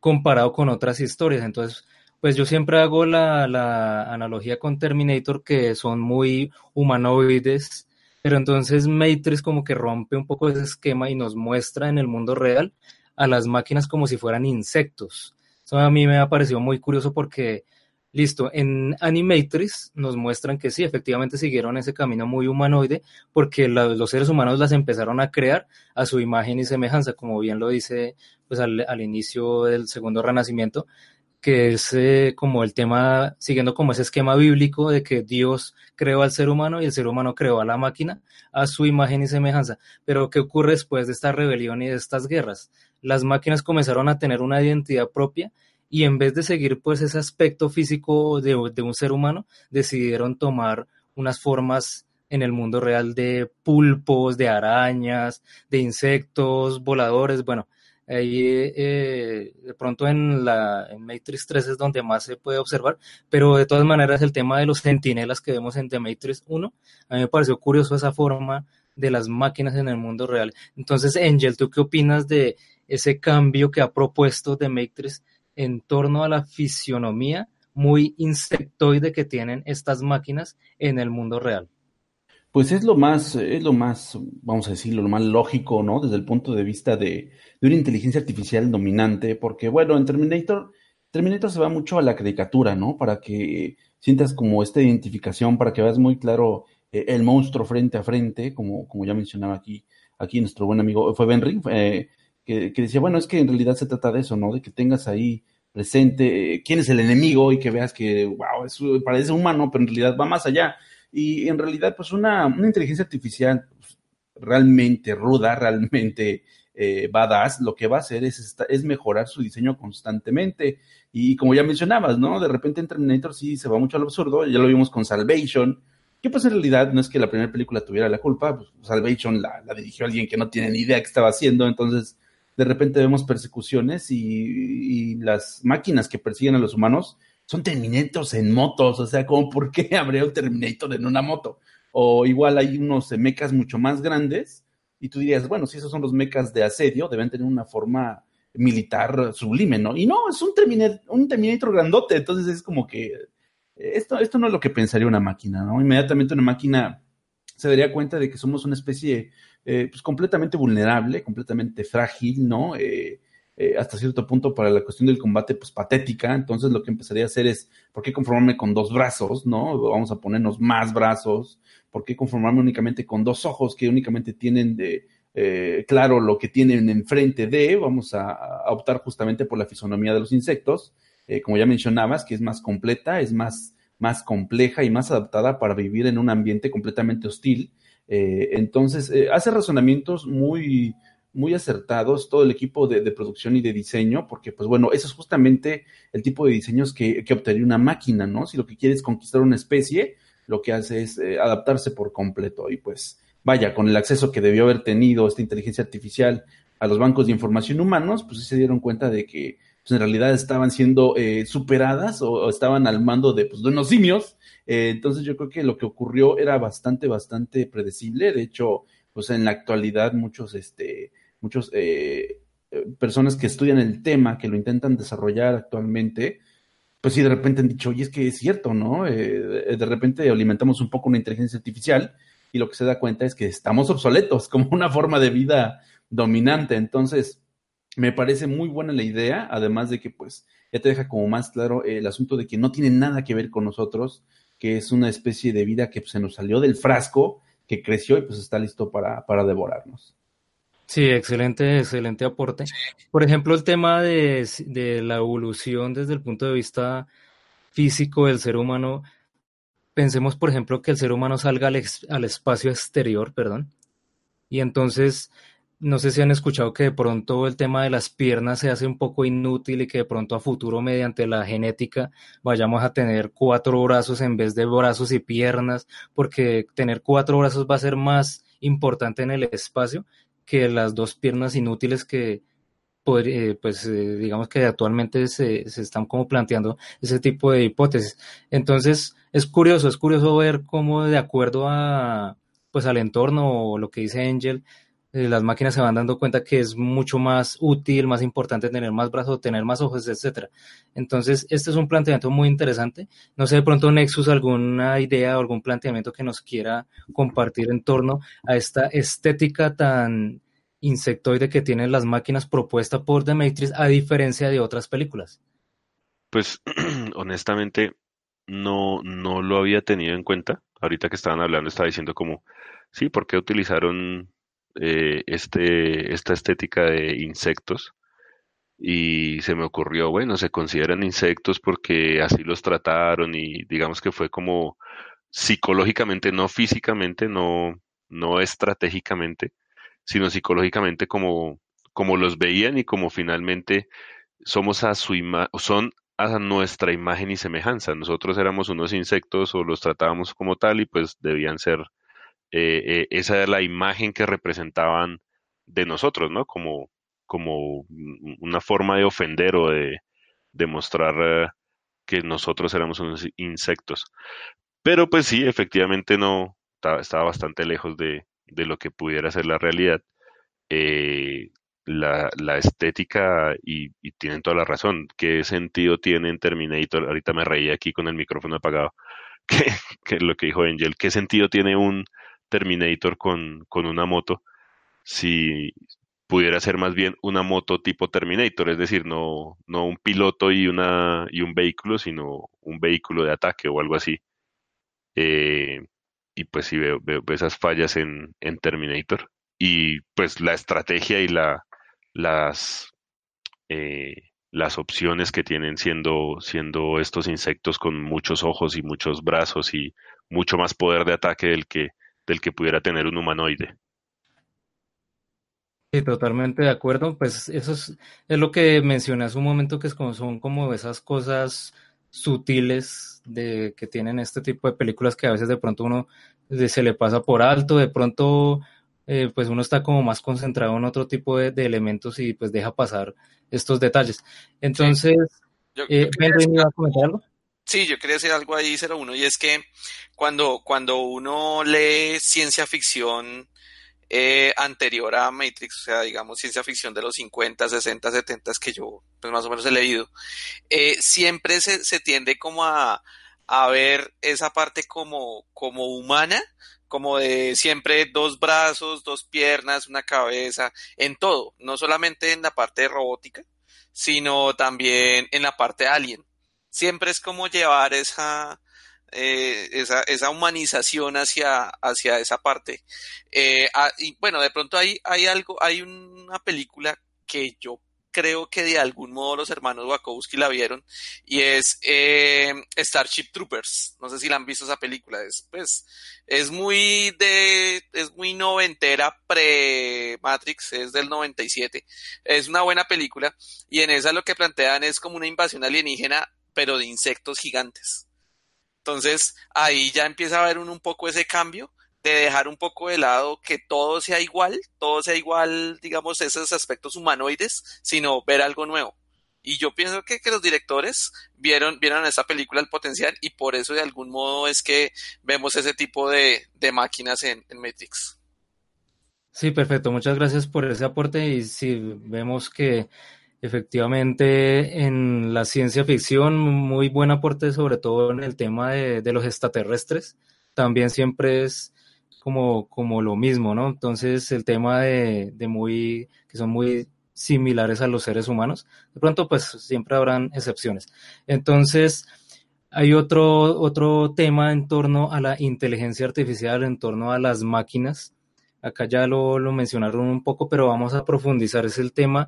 [SPEAKER 9] comparado con otras historias. Entonces, pues yo siempre hago la, la analogía con Terminator que son muy humanoides, Pero entonces Matrix como que rompe un poco ese esquema y nos muestra en el mundo real a las máquinas como si fueran insectos. Eso a mí me ha parecido muy curioso porque, listo, en Animatrix nos muestran que sí, efectivamente siguieron ese camino muy humanoide porque los seres humanos las empezaron a crear a su imagen y semejanza, como bien lo dice pues al, al inicio del segundo renacimiento, que es eh, como el tema, siguiendo como ese esquema bíblico de que Dios creó al ser humano y el ser humano creó a la máquina a su imagen y semejanza. Pero ¿qué ocurre después de esta rebelión y de estas guerras? Las máquinas comenzaron a tener una identidad propia y en vez de seguir pues ese aspecto físico de, un ser humano, decidieron tomar unas formas en el mundo real de pulpos, de arañas, de insectos, voladores, bueno, Ahí eh, de pronto en la en Matrix 3 es donde más se puede observar, pero de todas maneras el tema de los centinelas que vemos en The Matrix 1, a mí me pareció curioso esa forma de las máquinas en el mundo real. Entonces, Angel, ¿tú qué opinas de ese cambio que ha propuesto The Matrix en torno a la fisionomía muy insectoide que tienen estas máquinas en el mundo real?
[SPEAKER 10] Pues es lo más, es lo más, vamos a decirlo, lo más lógico, ¿no? Desde el punto de vista de, de una inteligencia artificial dominante, porque bueno, en Terminator, Terminator se va mucho a la caricatura, ¿no? Para que sientas como esta identificación, para que veas muy claro eh, el monstruo frente a frente, como, como ya mencionaba aquí, aquí nuestro buen amigo, fue Benry, eh, que, decía, bueno, es que en realidad se trata de eso, ¿no? De que tengas ahí presente eh, quién es el enemigo y que veas que, wow, eso parece humano, pero en realidad va más allá. Y en realidad, pues una, una inteligencia artificial pues, realmente ruda, realmente eh, badass, lo que va a hacer es, es mejorar su diseño constantemente. Y como ya mencionabas, ¿no? De repente en Terminator sí se va mucho al absurdo, ya lo vimos con Salvation, que pues en realidad no es que la primera película tuviera la culpa, pues Salvation la, la dirigió alguien que no tiene ni idea qué estaba haciendo, entonces de repente vemos persecuciones y, las máquinas que persiguen a los humanos son Terminators en motos, o sea, como por qué habría un Terminator en una moto. O igual hay unos mechas mucho más grandes y tú dirías, bueno, si esos son los mechas de asedio, deben tener una forma militar sublime, ¿no? Y no, es un Terminator, un Terminator grandote, entonces es como que esto, esto no es lo que pensaría una máquina, ¿no? Inmediatamente una máquina se daría cuenta de que somos una especie eh, pues completamente vulnerable, completamente frágil, ¿no? Eh, eh, hasta cierto punto para la cuestión del combate, pues patética. Entonces lo que empezaría a hacer es, ¿por qué conformarme con dos brazos? ¿No? Vamos a ponernos más brazos. ¿Por qué conformarme únicamente con dos ojos que únicamente tienen de, eh, claro lo que tienen enfrente de? Vamos a, optar justamente por la fisonomía de los insectos, eh, como ya mencionabas, que es más completa, es más, más compleja y más adaptada para vivir en un ambiente completamente hostil. Eh, entonces, hace razonamientos muy, muy acertados todo el equipo de, producción y de diseño, porque pues bueno, eso es justamente el tipo de diseños que, que una máquina, ¿no? Si lo que quiere es conquistar una especie, lo que hace es eh, adaptarse por completo y pues vaya, con el acceso que debió haber tenido esta inteligencia artificial a los bancos de información humanos, pues sí se dieron cuenta de que pues, en realidad estaban siendo eh, superadas o, estaban al mando de, pues, unos simios. Eh, entonces yo creo que lo que ocurrió era bastante, bastante predecible. De hecho, pues en la actualidad muchos, este, muchos eh, personas que estudian el tema, que lo intentan desarrollar actualmente, pues sí de repente han dicho, oye, es que es cierto, ¿no? De repente alimentamos un poco una inteligencia artificial y lo que se da cuenta es que estamos obsoletos como una forma de vida dominante. Entonces, me parece muy buena la idea, además de que pues ya te deja como más claro el asunto de que no tiene nada que ver con nosotros, que es una especie de vida que pues, se nos salió del frasco que creció y pues está listo para, para devorarnos.
[SPEAKER 9] Sí, excelente, excelente aporte. Por ejemplo, el tema de, de, la evolución desde el punto de vista físico del ser humano. Pensemos, por ejemplo, que el ser humano salga al, al espacio exterior, perdón, y entonces no sé si han escuchado que de pronto el tema de las piernas se hace un poco inútil y que de pronto a futuro mediante la genética vayamos a tener cuatro brazos en vez de brazos y piernas, porque tener cuatro brazos va a ser más importante en el espacio que las dos piernas inútiles que pues digamos que actualmente se, se están como planteando ese tipo de hipótesis. Entonces es curioso, es curioso ver cómo de acuerdo a pues al entorno o lo que dice Angel, eh, las máquinas se van dando cuenta que es mucho más útil, más importante tener más brazos, tener más ojos, etcétera. Entonces, este es un planteamiento muy interesante. No sé de pronto Nexus alguna idea o algún planteamiento que nos quiera compartir en torno a esta estética tan insectoide que tienen las máquinas propuesta por The Matrix a diferencia de otras películas.
[SPEAKER 13] Pues honestamente no, no lo había tenido en cuenta. Ahorita que estaban hablando estaba diciendo como, sí, ¿por qué utilizaron eh, este, esta estética de insectos? Y se me ocurrió, bueno, se consideran insectos porque así los trataron y digamos que fue como psicológicamente, no físicamente, no, no estratégicamente, sino psicológicamente como, como los veían y como finalmente somos a su son a nuestra imagen y semejanza. Nosotros éramos unos insectos o los tratábamos como tal y pues debían ser, eh, eh, esa era la imagen que representaban de nosotros, ¿no? Como, como una forma de ofender o de demostrar eh, que nosotros éramos unos insectos. Pero pues sí, efectivamente no, estaba bastante lejos de, de lo que pudiera ser la realidad, la, la, estética, y, tienen toda la razón, ¿qué sentido tiene en Terminator? Ahorita me reí aquí con el micrófono apagado, que, que lo que dijo Angel, ¿qué sentido tiene un Terminator con, con una moto si pudiera ser más bien una moto tipo Terminator, es decir, no, no un piloto y, una, y un vehículo, sino un vehículo de ataque o algo así. Eh, y pues sí veo, veo, esas fallas en, en, Terminator y pues la estrategia y la las eh, las opciones que tienen siendo siendo estos insectos con muchos ojos y muchos brazos y mucho más poder de ataque del que del que pudiera tener un humanoide.
[SPEAKER 9] Sí, totalmente de acuerdo. Pues eso es, es lo que mencioné hace un momento, que es como, son como esas cosas sutiles de que tienen este tipo de películas que a veces de pronto uno se le pasa por alto, de pronto eh, pues uno está como más concentrado en otro tipo de, elementos y pues deja pasar estos detalles. Entonces,
[SPEAKER 8] yo, eh, a comentar algo? Sí, yo quería decir algo ahí, 01, y es que cuando, cuando uno lee ciencia ficción eh, anterior a Matrix, o sea, digamos ciencia ficción de los 50, 60, 70 que yo pues más o menos he leído, eh, siempre se, se, tiende como a, a, ver esa parte como, como humana, como de siempre dos brazos, dos piernas, una cabeza, en todo, no solamente en la parte robótica, sino también en la parte alien. Siempre es como llevar esa, eh, esa, esa, humanización hacia, hacia esa parte. Eh, ah, y bueno, de pronto hay, hay algo, hay una película que yo creo que de algún modo los hermanos Wachowski la vieron y es eh, Starship Troopers. No sé si la han visto esa película. Es, pues, es muy de, es muy noventera pre-Matrix, es del 97. Es una buena película y en esa lo que plantean es como una invasión alienígena, pero de insectos gigantes. Entonces ahí ya empieza a haber un, un poco ese cambio de dejar un poco de lado que todo sea igual, todo sea igual, digamos, esos aspectos humanoides, sino ver algo nuevo. Y yo pienso que, que los directores vieron, vieron en esta película el potencial y por eso de algún modo es que vemos ese tipo de, de máquinas en, en Matrix.
[SPEAKER 9] Sí, perfecto. Muchas gracias por ese aporte y sí, vemos que Efectivamente, en la ciencia ficción, muy buen aporte, sobre todo en el tema de, de los extraterrestres. También siempre es como, como lo mismo, ¿no? Entonces, el tema de, de muy, que son muy similares a los seres humanos, de pronto, pues siempre habrán excepciones. Entonces, hay otro, otro tema en torno a la inteligencia artificial, en torno a las máquinas. Acá ya lo, lo mencionaron un poco, pero vamos a profundizar. Es el tema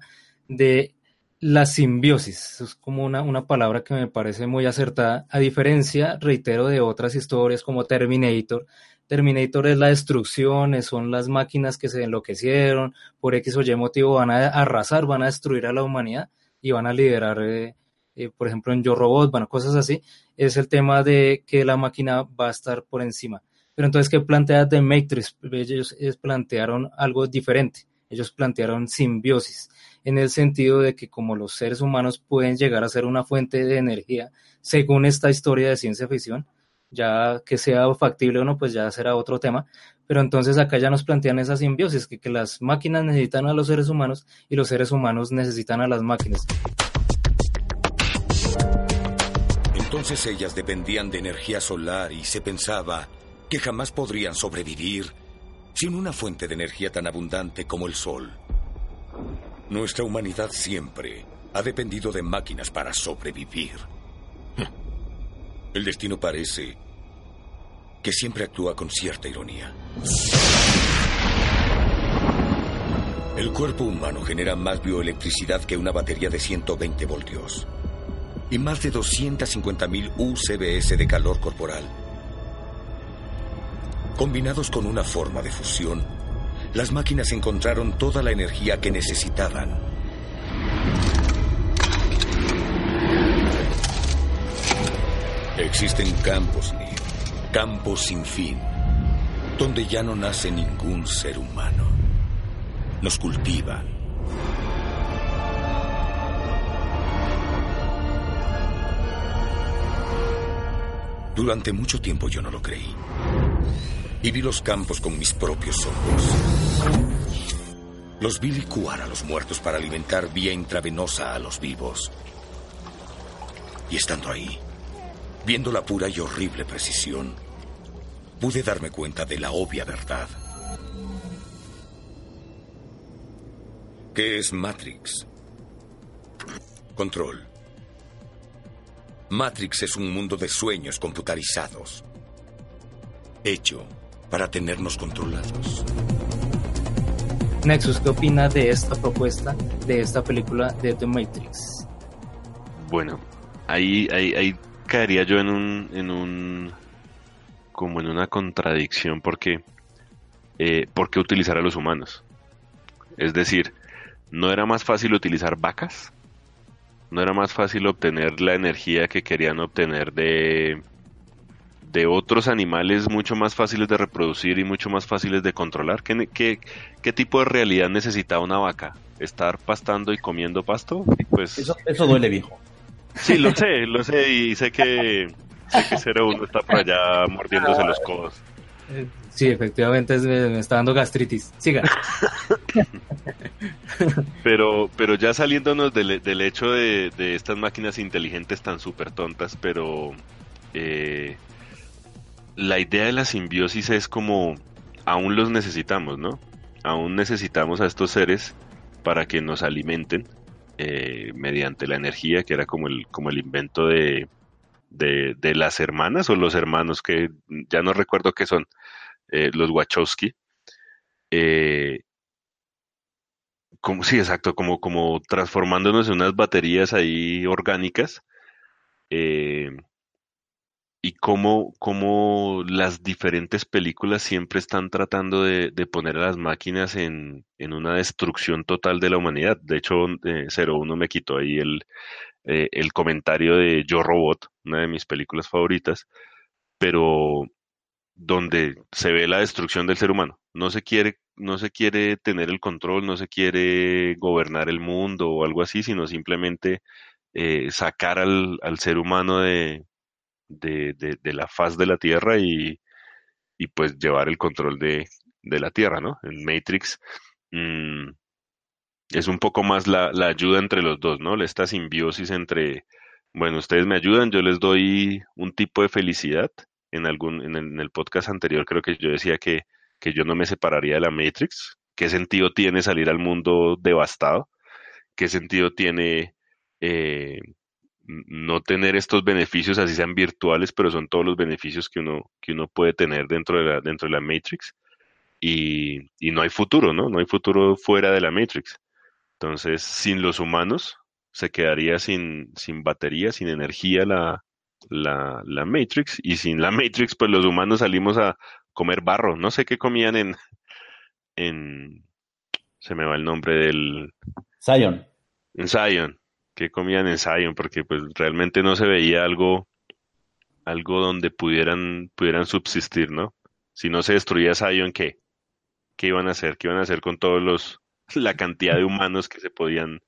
[SPEAKER 9] de la simbiosis es como una, una, palabra que me parece muy acertada, a diferencia, reitero, de otras historias como Terminator. Terminator es la destrucción, son las máquinas que se enloquecieron, por X o Y motivo van a arrasar, van a destruir a la humanidad y van a liderar, eh, eh, por ejemplo, en Yo Robot, bueno, cosas así. Es el tema de que la máquina va a estar por encima. Pero entonces, ¿qué plantea The Matrix? Ellos plantearon algo diferente. Ellos plantearon simbiosis en el sentido de que como los seres humanos pueden llegar a ser una fuente de energía, según esta historia de ciencia ficción, Ya que sea factible o no, pues ya será otro tema. Pero entonces acá ya nos plantean esa simbiosis, que, que las máquinas necesitan a los seres humanos y los seres humanos necesitan a las máquinas.
[SPEAKER 2] Entonces ellas dependían de energía solar y se pensaba que jamás podrían sobrevivir sin una fuente de energía tan abundante como el Sol. Nuestra humanidad siempre ha dependido de máquinas para sobrevivir. El destino parece que siempre actúa con cierta ironía. El cuerpo humano genera más bioelectricidad que una batería de 120 voltios y más de 250.000 UCBS de calor corporal. Combinados con una forma de fusión, las máquinas encontraron toda la energía que necesitaban. Existen campos, Neil, campos sin fin, donde ya no nace ningún ser humano. Nos cultivan. Durante mucho tiempo yo no lo creí. Y vi los campos con mis propios ojos. Los vi licuar a los muertos para alimentar vía intravenosa a los vivos. Y estando ahí, viendo la pura y horrible precisión, pude darme cuenta de la obvia verdad. ¿Qué es Matrix? Control. Matrix es un mundo de sueños computarizados, hecho para tenernos controlados.
[SPEAKER 9] Nexus, ¿qué opina de esta propuesta, de esta película de The Matrix?
[SPEAKER 13] Bueno, ahí, ahí, ahí caería yo en un, en un, como en una contradicción porque, eh, ¿por qué utilizar a los humanos? Es decir, ¿no era más fácil utilizar vacas? ¿No era más fácil obtener la energía que querían obtener de, de otros animales mucho más fáciles de reproducir y mucho más fáciles de controlar? ¿Qué, qué, qué tipo de realidad necesitaba una vaca? ¿Estar pastando y comiendo pasto? Pues...
[SPEAKER 10] Eso, eso duele, viejo.
[SPEAKER 13] Sí, lo sé, lo sé y sé que, sé que Cero Uno está por allá mordiéndose los codos.
[SPEAKER 9] Sí, efectivamente es- me está dando gastritis. Siga.
[SPEAKER 13] Pero, pero ya saliéndonos del, del hecho de, de estas máquinas inteligentes tan súper tontas, pero eh, la idea de la simbiosis es como aún los necesitamos, ¿no? Aún necesitamos a estos seres para que nos alimenten eh, mediante la energía, que era como el, como el invento de, de, las hermanas o los hermanos, que ya no recuerdo qué son, eh, los Wachowski. Eh, sí, exacto, como, como transformándonos en unas baterías ahí orgánicas. eh, y cómo, cómo las diferentes películas siempre están tratando de, de poner a las máquinas en, en una destrucción total de la humanidad. De hecho, eh, 01 me quitó ahí el, eh, el comentario de Yo Robot, una de mis películas favoritas, pero donde se ve la destrucción del ser humano. No se quiere, no se quiere tener el control, no se quiere gobernar el mundo o algo así, sino simplemente eh, sacar al, al ser humano de, de, de- la faz de la Tierra y, y pues llevar el control de, de la Tierra, ¿no? En Matrix mm, es un poco más la, la ayuda entre los dos, ¿no? Esta simbiosis entre, bueno, ustedes me ayudan, yo les doy un tipo de felicidad. En algún, en el, podcast anterior creo que yo decía que, que yo no me separaría de la Matrix. ¿Qué sentido tiene salir al mundo devastado? ¿Qué sentido tiene eh, no tener estos beneficios, así sean virtuales, pero son todos los beneficios que uno, que uno puede tener dentro de la, dentro de la Matrix? Y, y no hay futuro, ¿no? No hay futuro fuera de la Matrix. Entonces, sin los humanos, se quedaría sin, sin batería, sin energía la, la, la Matrix. Y sin la Matrix, pues los humanos salimos a comer barro. No sé qué comían en, en, se me va el nombre del,
[SPEAKER 10] Zion.
[SPEAKER 13] en Zion. ¿Qué comían en Zion? Porque pues realmente no se veía algo, algo donde pudieran, pudieran subsistir, ¿no? Si no se destruía Zion, ¿qué? ¿Qué iban a hacer? ¿Qué iban a hacer con todos los, la cantidad de humanos que se podían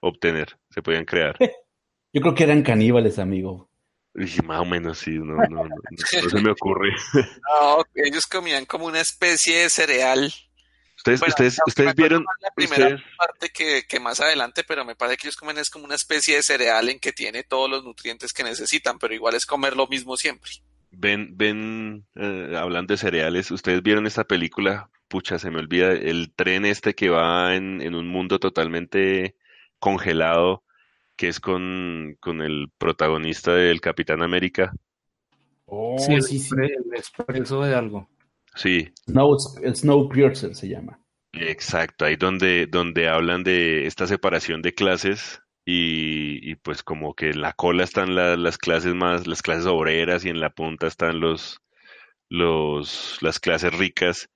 [SPEAKER 13] obtener, se podían crear?
[SPEAKER 10] Yo creo que eran caníbales, amigo.
[SPEAKER 13] Y más o menos, sí, no, no, no, no se me ocurre.
[SPEAKER 8] No, ellos comían como una especie de cereal.
[SPEAKER 13] Ustedes,
[SPEAKER 8] Bueno,
[SPEAKER 13] ustedes, ustedes vieron,
[SPEAKER 8] la primera
[SPEAKER 13] ustedes,
[SPEAKER 8] parte que, que más adelante, pero me parece que ellos comen es como una especie de cereal en que tiene todos los nutrientes que necesitan, pero igual es comer lo mismo siempre.
[SPEAKER 13] ven, ven, eh, hablando de cereales, ustedes vieron esta película, pucha, se me olvida, el tren este que va en, en un mundo totalmente congelado, que es con, con el protagonista del Capitán América.
[SPEAKER 9] sí, el, expre- el expreso de algo.
[SPEAKER 13] Sí,
[SPEAKER 10] Snow, Snowpiercer se llama.
[SPEAKER 13] Exacto, ahí donde, donde hablan de esta separación de clases y, y pues como que en la cola están la- las clases más, las clases obreras y en la punta están los, los, las clases ricas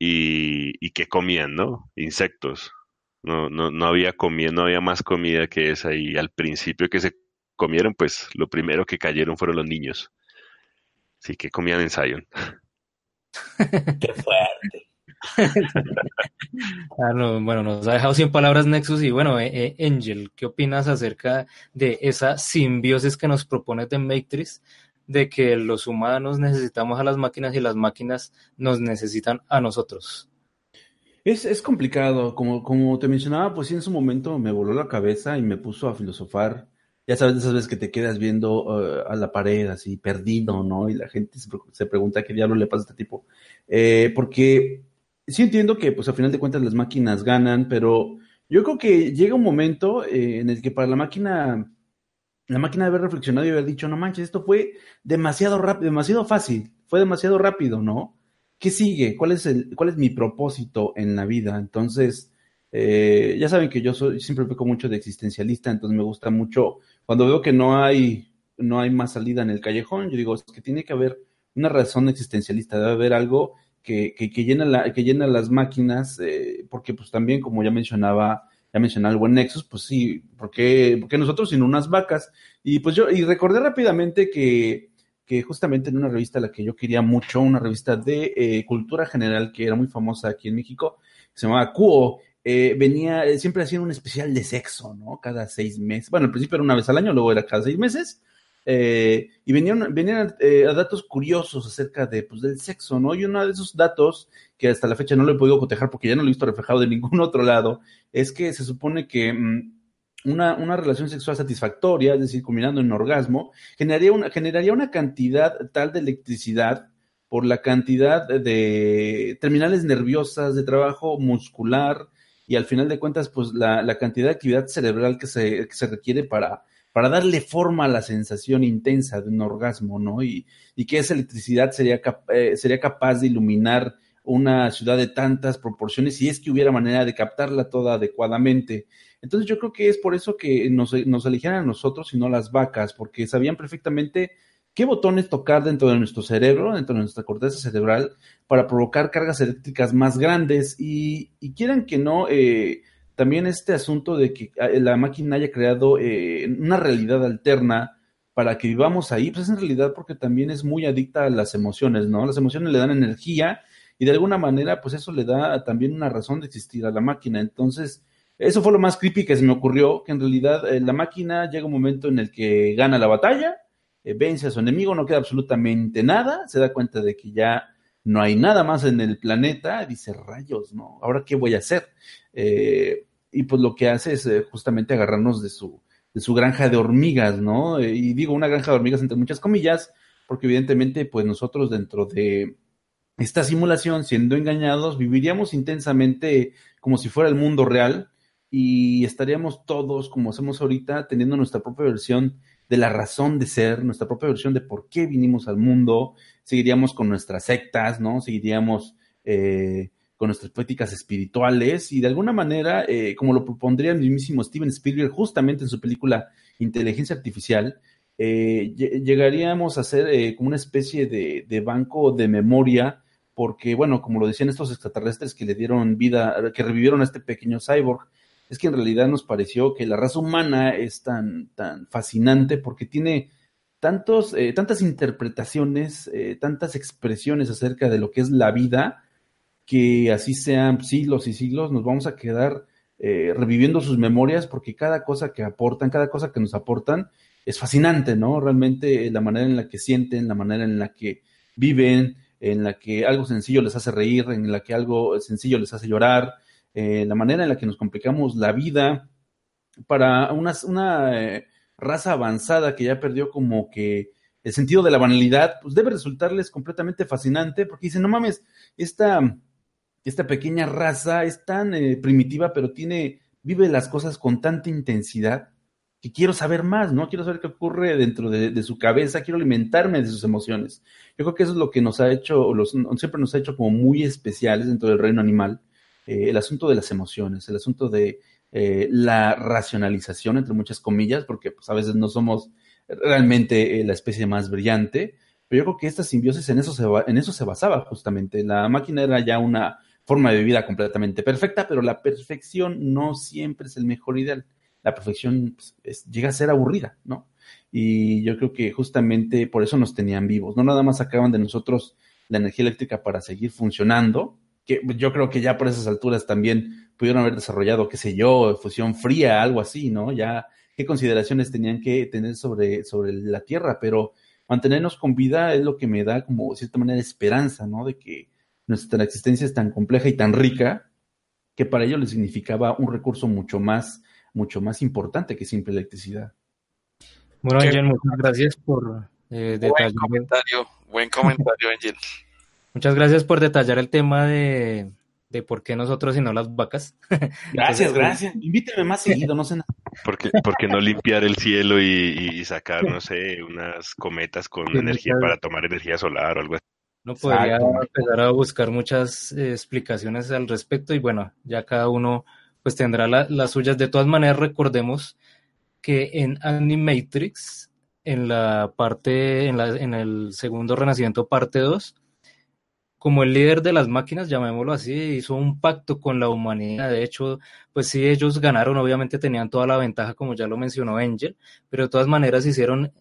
[SPEAKER 13] y, y qué comían, ¿no? Insectos. No, no, no había comida, no había más comida que esa y al principio que se comieron, pues lo primero que cayeron fueron los niños. Sí, que comían en Zion.
[SPEAKER 28] Qué fuerte.
[SPEAKER 9] Ah, no, bueno, nos ha dejado sin palabras Nexus y bueno, eh, eh, Angel, ¿qué opinas acerca de esa simbiosis que nos propone The Matrix? De que los humanos necesitamos a las máquinas y las máquinas nos necesitan a nosotros.
[SPEAKER 10] Es, es complicado, como, como te mencionaba, pues sí, en su momento me voló la cabeza y me puso a filosofar. Ya sabes, de esas veces que te quedas viendo eh, a la pared así, perdido, ¿no? Y la gente se, pre- se pregunta qué diablo le pasa a este tipo. Eh, porque sí entiendo que, pues, a final de cuentas las máquinas ganan, pero yo creo que llega un momento eh, en el que para la máquina, la máquina debe haber reflexionado y haber dicho, no manches, esto fue demasiado rápido, demasiado fácil, fue demasiado rápido, ¿no? ¿Qué sigue? ¿Cuál es el, cuál es mi propósito en la vida? Entonces, eh, ya saben que yo soy, siempre peco mucho de existencialista, entonces me gusta mucho, cuando veo que no hay, no hay más salida en el callejón, yo digo, es que tiene que haber una razón existencialista, debe haber algo que, que, llena que llena las máquinas, eh, porque pues también, como ya mencionaba, ya mencionaba el buen Nexus, pues sí, porque, porque nosotros sin unas vacas, y pues yo, y recordé rápidamente que, que justamente en una revista a la que yo quería mucho, una revista de eh, cultura general que era muy famosa aquí en México, se llamaba Cuo, eh, venía, eh, siempre hacían un especial de sexo, ¿no? Cada seis meses. Bueno, al principio era una vez al año, luego era cada seis meses. eh, y venían, venían eh, datos curiosos acerca de, pues, del sexo, ¿no? Y uno de esos datos, que hasta la fecha no lo he podido cotejar porque ya no lo he visto reflejado de ningún otro lado, es que se supone que mm, una, una relación sexual satisfactoria, es decir, combinando en orgasmo, generaría una, generaría una cantidad tal de electricidad por la cantidad de terminales nerviosas, de trabajo muscular y al final de cuentas, pues la, la cantidad de actividad cerebral que se, que se requiere para, para darle forma a la sensación intensa de un orgasmo, ¿no? Y, y que esa electricidad sería, eh, sería capaz de iluminar una ciudad de tantas proporciones si es que hubiera manera de captarla toda adecuadamente. Entonces yo creo que es por eso que nos, nos eligieran a nosotros y no las vacas, porque sabían perfectamente qué botones tocar dentro de nuestro cerebro, dentro de nuestra corteza cerebral, para provocar cargas eléctricas más grandes. Y, y quieran que no, eh, también este asunto de que eh, la máquina haya creado eh, una realidad alterna para que vivamos ahí, pues es en realidad porque también es muy adicta a las emociones, ¿no? Las emociones le dan energía y de alguna manera, pues eso le da también una razón de existir a la máquina. Entonces, eso fue lo más creepy que se me ocurrió, que en realidad eh, la máquina llega un momento en el que gana la batalla, eh, vence a su enemigo, no queda absolutamente nada, se da cuenta de que ya no hay nada más en el planeta, dice, rayos, ¿no? ¿Ahora qué voy a hacer? Eh, y pues lo que hace es eh, justamente agarrarnos de su, de su granja de hormigas, ¿no? Eh, y digo una granja de hormigas entre muchas comillas, porque evidentemente pues nosotros dentro de esta simulación, siendo engañados, viviríamos intensamente como si fuera el mundo real y estaríamos todos, como hacemos ahorita, teniendo nuestra propia versión de la razón de ser, nuestra propia versión de por qué vinimos al mundo, seguiríamos con nuestras sectas, ¿no? Seguiríamos eh, con nuestras prácticas espirituales y de alguna manera, eh, como lo propondría el mismísimo Steven Spielberg justamente en su película Inteligencia Artificial, eh, lle- llegaríamos a ser eh, como una especie de, de banco de memoria, porque, bueno, como lo decían estos extraterrestres que le dieron vida, que revivieron a este pequeño cyborg, es que en realidad nos pareció que la raza humana es tan, tan fascinante porque tiene tantos, eh, tantas interpretaciones, eh, tantas expresiones acerca de lo que es la vida, que así sean siglos y siglos, nos vamos a quedar eh, reviviendo sus memorias porque cada cosa que aportan, cada cosa que nos aportan, es fascinante, ¿no? Realmente la manera en la que sienten, la manera en la que viven, en la que algo sencillo les hace reír, en la que algo sencillo les hace llorar, eh, la manera en la que nos complicamos la vida para una, una eh, raza avanzada que ya perdió como que el sentido de la banalidad, pues debe resultarles completamente fascinante porque dicen, no mames, esta, esta pequeña raza es tan eh, primitiva, pero tiene, vive las cosas con tanta intensidad que quiero saber más, ¿no? Quiero saber qué ocurre dentro de, su cabeza, quiero alimentarme de sus emociones. Yo creo que eso es lo que nos ha hecho, los, siempre nos ha hecho como muy especiales dentro del reino animal, eh, el asunto de las emociones, el asunto de eh, la racionalización, entre muchas comillas, porque pues, a veces no somos realmente eh, la especie más brillante, pero yo creo que esta simbiosis en eso, se en eso se basaba justamente. La máquina era ya una forma de vida completamente perfecta, pero la perfección no siempre es el mejor ideal la perfección pues, llega a ser aburrida, ¿no? Y yo creo que justamente por eso nos tenían vivos. No nada más sacaban de nosotros la energía eléctrica para seguir funcionando, que yo creo que ya por esas alturas también pudieron haber desarrollado, qué sé yo, fusión fría, algo así, ¿no? Ya qué consideraciones tenían que tener sobre, sobre la Tierra, pero mantenernos con vida es lo que me da como de cierta manera esperanza, ¿no? De que nuestra existencia es tan compleja y tan rica que para ellos les significaba un recurso mucho más mucho más importante que simple electricidad.
[SPEAKER 9] Bueno, Angel, muchas gracias por
[SPEAKER 8] eh, detallar. Buen comentario, buen comentario, Angel.
[SPEAKER 9] Muchas gracias por detallar el tema de, de por qué nosotros y no las vacas.
[SPEAKER 10] Gracias, gracias. Invíteme más seguido, no sé nada.
[SPEAKER 13] Porque, porque no limpiar el cielo y, sacar, no sé, unas cometas con energía para tomar energía solar o algo así.
[SPEAKER 9] No podría empezar a buscar muchas eh, explicaciones al respecto y bueno, ya cada uno pues tendrá las suyas. De todas maneras, recordemos que en Animatrix, en la parte, en, la, en el segundo renacimiento, parte 2, como el líder de las máquinas, llamémoslo así, hizo un pacto con la humanidad. De hecho, pues sí, ellos ganaron, obviamente tenían toda la ventaja, como ya lo mencionó Angel, pero de todas maneras hicieron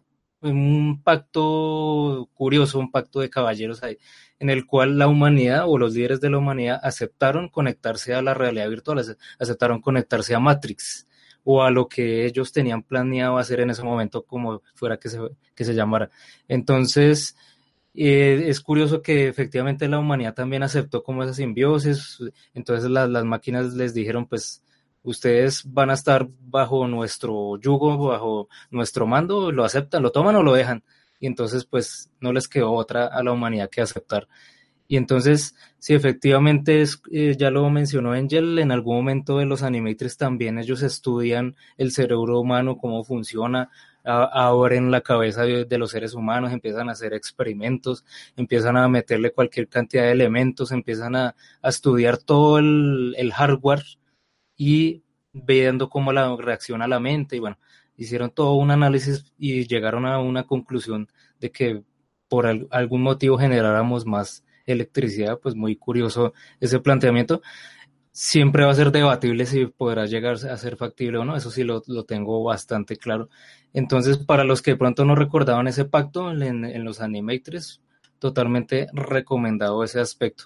[SPEAKER 9] un pacto curioso, un pacto de caballeros ahí, en el cual la humanidad o los líderes de la humanidad aceptaron conectarse a la realidad virtual, aceptaron conectarse a Matrix o a lo que ellos tenían planeado hacer en ese momento, como fuera que se, que se llamara. Entonces, eh, es curioso que efectivamente la humanidad también aceptó como esa simbiosis, entonces las, máquinas les dijeron, pues, ustedes van a estar bajo nuestro yugo, bajo nuestro mando, lo aceptan, lo toman o lo dejan. Y entonces, pues, no les quedó otra a la humanidad que aceptar. Y entonces, si efectivamente es, eh, ya lo mencionó Angel, en algún momento de los animatrix también ellos estudian el cerebro humano, cómo funciona, abren la cabeza de, los seres humanos, empiezan a hacer experimentos, empiezan a meterle cualquier cantidad de elementos, empiezan a, estudiar todo el, hardware y viendo cómo la reacciona la mente y bueno, hicieron todo un análisis y llegaron a una conclusión de que por algún motivo generáramos más electricidad, pues muy curioso ese planteamiento. Siempre va a ser debatible si podrá llegar a ser factible o no, eso sí lo, tengo bastante claro. Entonces, para los que de pronto no recordaban ese pacto en, en los Animatrix, totalmente recomendado ese aspecto.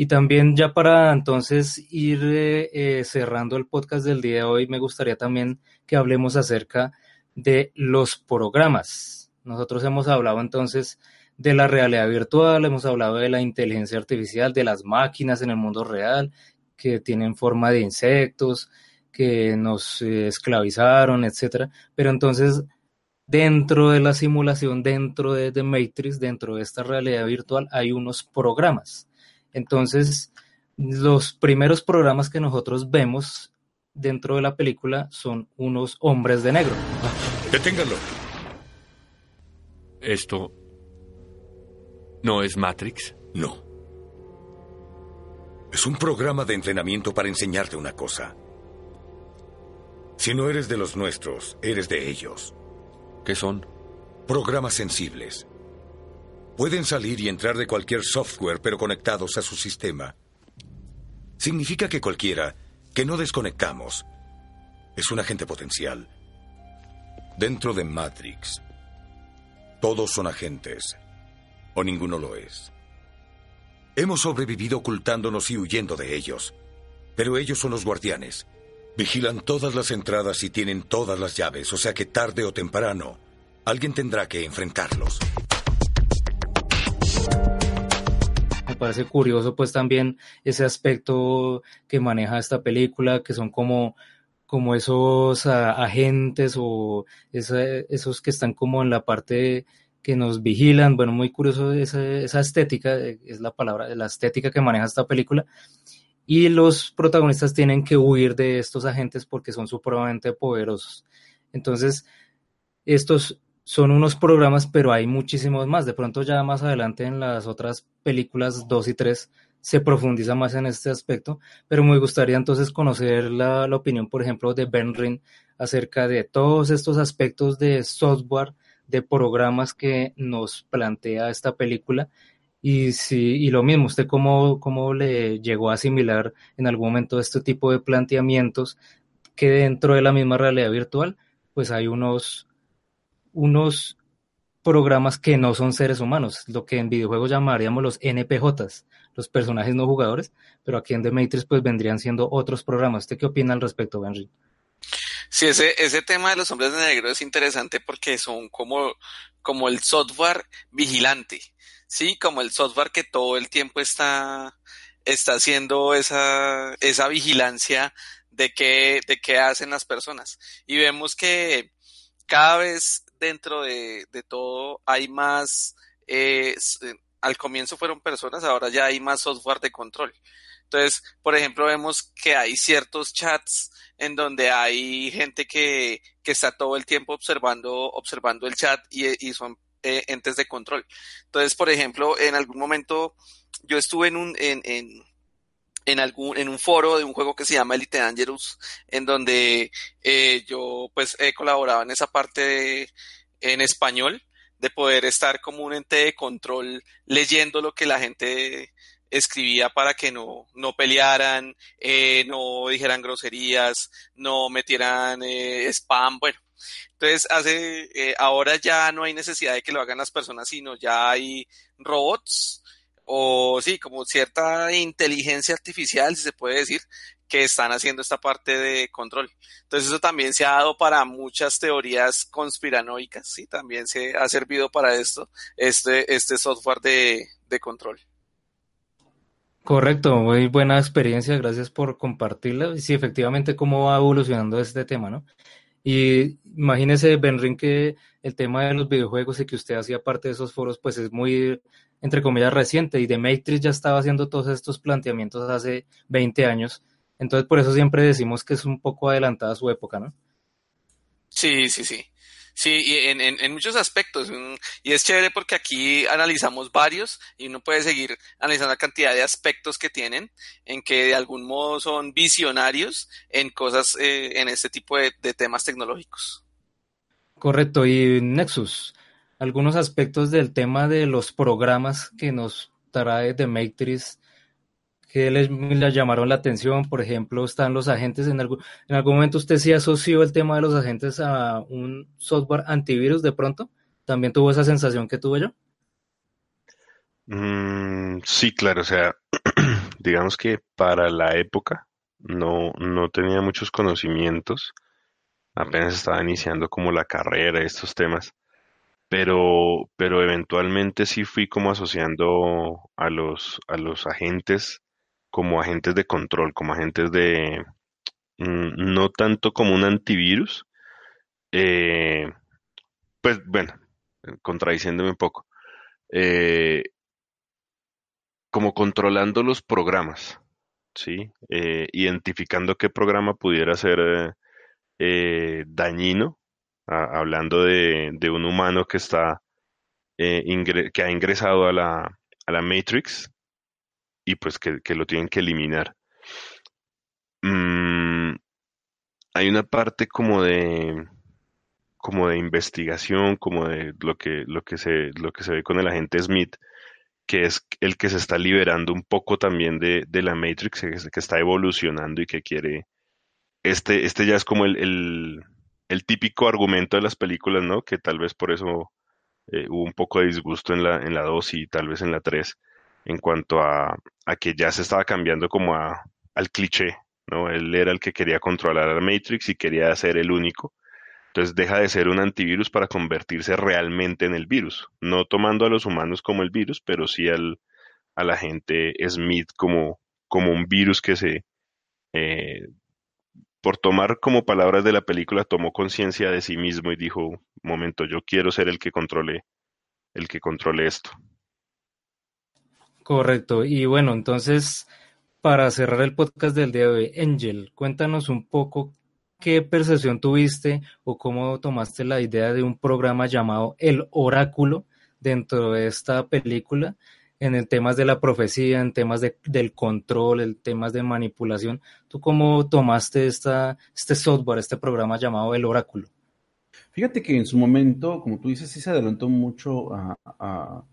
[SPEAKER 9] Y también ya para entonces ir eh, eh, cerrando el podcast del día de hoy, me gustaría también que hablemos acerca de los programas. Nosotros hemos hablado entonces de la realidad virtual, hemos hablado de la inteligencia artificial, de las máquinas en el mundo real, que tienen forma de insectos, que nos eh, esclavizaron, etcétera. Pero entonces, dentro de la simulación, dentro de The Matrix, dentro de esta realidad virtual, hay unos programas entonces, los primeros programas que nosotros vemos dentro de la película son unos hombres de negro.
[SPEAKER 24] Deténganlo. ¿Esto no es Matrix?
[SPEAKER 2] No. Es un programa de entrenamiento para enseñarte una cosa. Si no eres de los nuestros, eres de ellos.
[SPEAKER 24] ¿Qué son?
[SPEAKER 2] Programas sensibles. Pueden salir y entrar de cualquier software, pero conectados a su sistema. Significa que cualquiera que no desconectamos es un agente potencial. Dentro de Matrix, todos son agentes, o ninguno lo es. Hemos sobrevivido ocultándonos y huyendo de ellos, pero ellos son los guardianes. Vigilan todas las entradas y tienen todas las llaves, o sea que tarde o temprano alguien tendrá que enfrentarlos.
[SPEAKER 9] Me parece curioso pues también ese aspecto que maneja esta película, que son como como esos a, agentes o esos que están como en la parte que nos vigilan. Bueno, muy curioso esa, esa estética, eh, es la palabra, la estética que maneja esta película. Y los protagonistas tienen que huir de estos agentes porque son supremamente poderosos. Entonces, estos son unos programas, pero hay muchísimos más. De pronto ya más adelante en las otras películas 2 y 3 se profundiza más en este aspecto, pero me gustaría entonces conocer la, la opinión, por ejemplo, de Ben Rin acerca de todos estos aspectos de software, de programas que nos plantea esta película. Y sí, y lo mismo, ¿usted cómo, cómo le llegó a asimilar en algún momento este tipo de planteamientos que dentro de la misma realidad virtual, pues hay unos, unos programas que no son seres humanos, lo que en videojuegos llamaríamos los NPJs, los personajes no jugadores, pero aquí en The Matrix pues vendrían siendo otros programas. ¿Usted qué opina al respecto, Benry?
[SPEAKER 8] Sí, ese, ese tema de los hombres de negro es interesante porque son como, como el software vigilante, ¿sí? Como el software que todo el tiempo está, está haciendo esa, esa vigilancia de qué, de qué hacen las personas. Y vemos que cada vez dentro de, de todo hay más, eh, al comienzo fueron personas, ahora ya hay más software de control. Entonces, por ejemplo, vemos que hay ciertos chats en donde hay gente que, que está todo el tiempo observando, observando el chat y, y son eh, entes de control. Entonces, por ejemplo, en algún momento yo estuve en un, en, en, en algún, en un foro de un juego que se llama Elite Dangerous, en donde eh, yo pues he colaborado en esa parte en español de poder estar como un ente de control leyendo lo que la gente escribía para que no, no pelearan, eh, no dijeran groserías, no metieran eh, spam, bueno. Entonces hace, eh, ahora ya no hay necesidad de que lo hagan las personas, sino ya hay robots o sí, como cierta inteligencia artificial, si se puede decir, que están haciendo esta parte de control. Entonces eso también se ha dado para muchas teorías conspiranoicas, sí, también se ha servido para esto, este, este software de, de control.
[SPEAKER 9] Correcto, muy buena experiencia, gracias por compartirla. Sí, efectivamente, cómo va evolucionando este tema, ¿no? Y imagínese, Benrin, que el tema de los videojuegos y que usted hacía parte de esos foros, pues es muy, entre comillas, reciente. Y The Matrix ya estaba haciendo todos estos planteamientos hace 20 años. Entonces, por eso siempre decimos que es un poco adelantada su época, ¿no?
[SPEAKER 8] Sí, sí, sí. Sí, y en, en, en, muchos aspectos. Y es chévere porque aquí analizamos varios y uno puede seguir analizando la cantidad de aspectos que tienen, en que de algún modo son visionarios en cosas, eh, en este tipo de, de temas tecnológicos.
[SPEAKER 9] Correcto. Y Nexus, algunos aspectos del tema de los programas que nos trae The Matrix que les, les, llamaron la atención? Por ejemplo, están los agentes. En algún, en algún momento usted sí asoció el tema de los agentes a un software antivirus de pronto. ¿También tuvo esa sensación que tuve yo?
[SPEAKER 13] Mm, sí, claro. O sea, digamos que para la época no, no tenía muchos conocimientos. Apenas estaba iniciando como la carrera, estos temas. Pero, pero eventualmente sí fui como asociando a los, a los agentes como agentes de control, como agentes de, mm, no tanto como un antivirus, eh, pues bueno, contradiciéndome un poco, eh, como controlando los programas, ¿sí? Eh, identificando qué programa pudiera ser dañino, a, hablando de, de, un humano que está, que ha ingresado a la, a la Matrix, y pues que, que lo tienen que eliminar. Mm, hay una parte como de como de investigación, como de lo que, lo que se, lo que se ve con el agente Smith, que es el que se está liberando un poco también de, de la Matrix, que, está evolucionando y que quiere. Este, este ya es como el, el, el, típico argumento de las películas, ¿no? Que tal vez por eso eh, hubo un poco de disgusto en la, en la 2 y tal vez en la 3 en cuanto a, a que ya se estaba cambiando como a, al cliché ¿no? Él era el que quería controlar a Matrix y quería ser el único. Entonces deja de ser un antivirus para convertirse realmente en el virus, no tomando a los humanos como el virus, pero sí al, a la gente Smith como, como un virus que se, eh, por tomar como palabras de la película, tomó conciencia de sí mismo y dijo, momento, yo quiero ser el que controle, el que controle esto.
[SPEAKER 9] Correcto. Y bueno, entonces, para cerrar el podcast del día de hoy, Angel, cuéntanos un poco qué percepción tuviste o cómo tomaste la idea de un programa llamado El Oráculo dentro de esta película en el temas de la profecía, en temas de, del control, en temas de manipulación. ¿Tú cómo tomaste esta, este software, este programa llamado El Oráculo?
[SPEAKER 10] Fíjate que en su momento, como tú dices, sí se adelantó mucho a, a,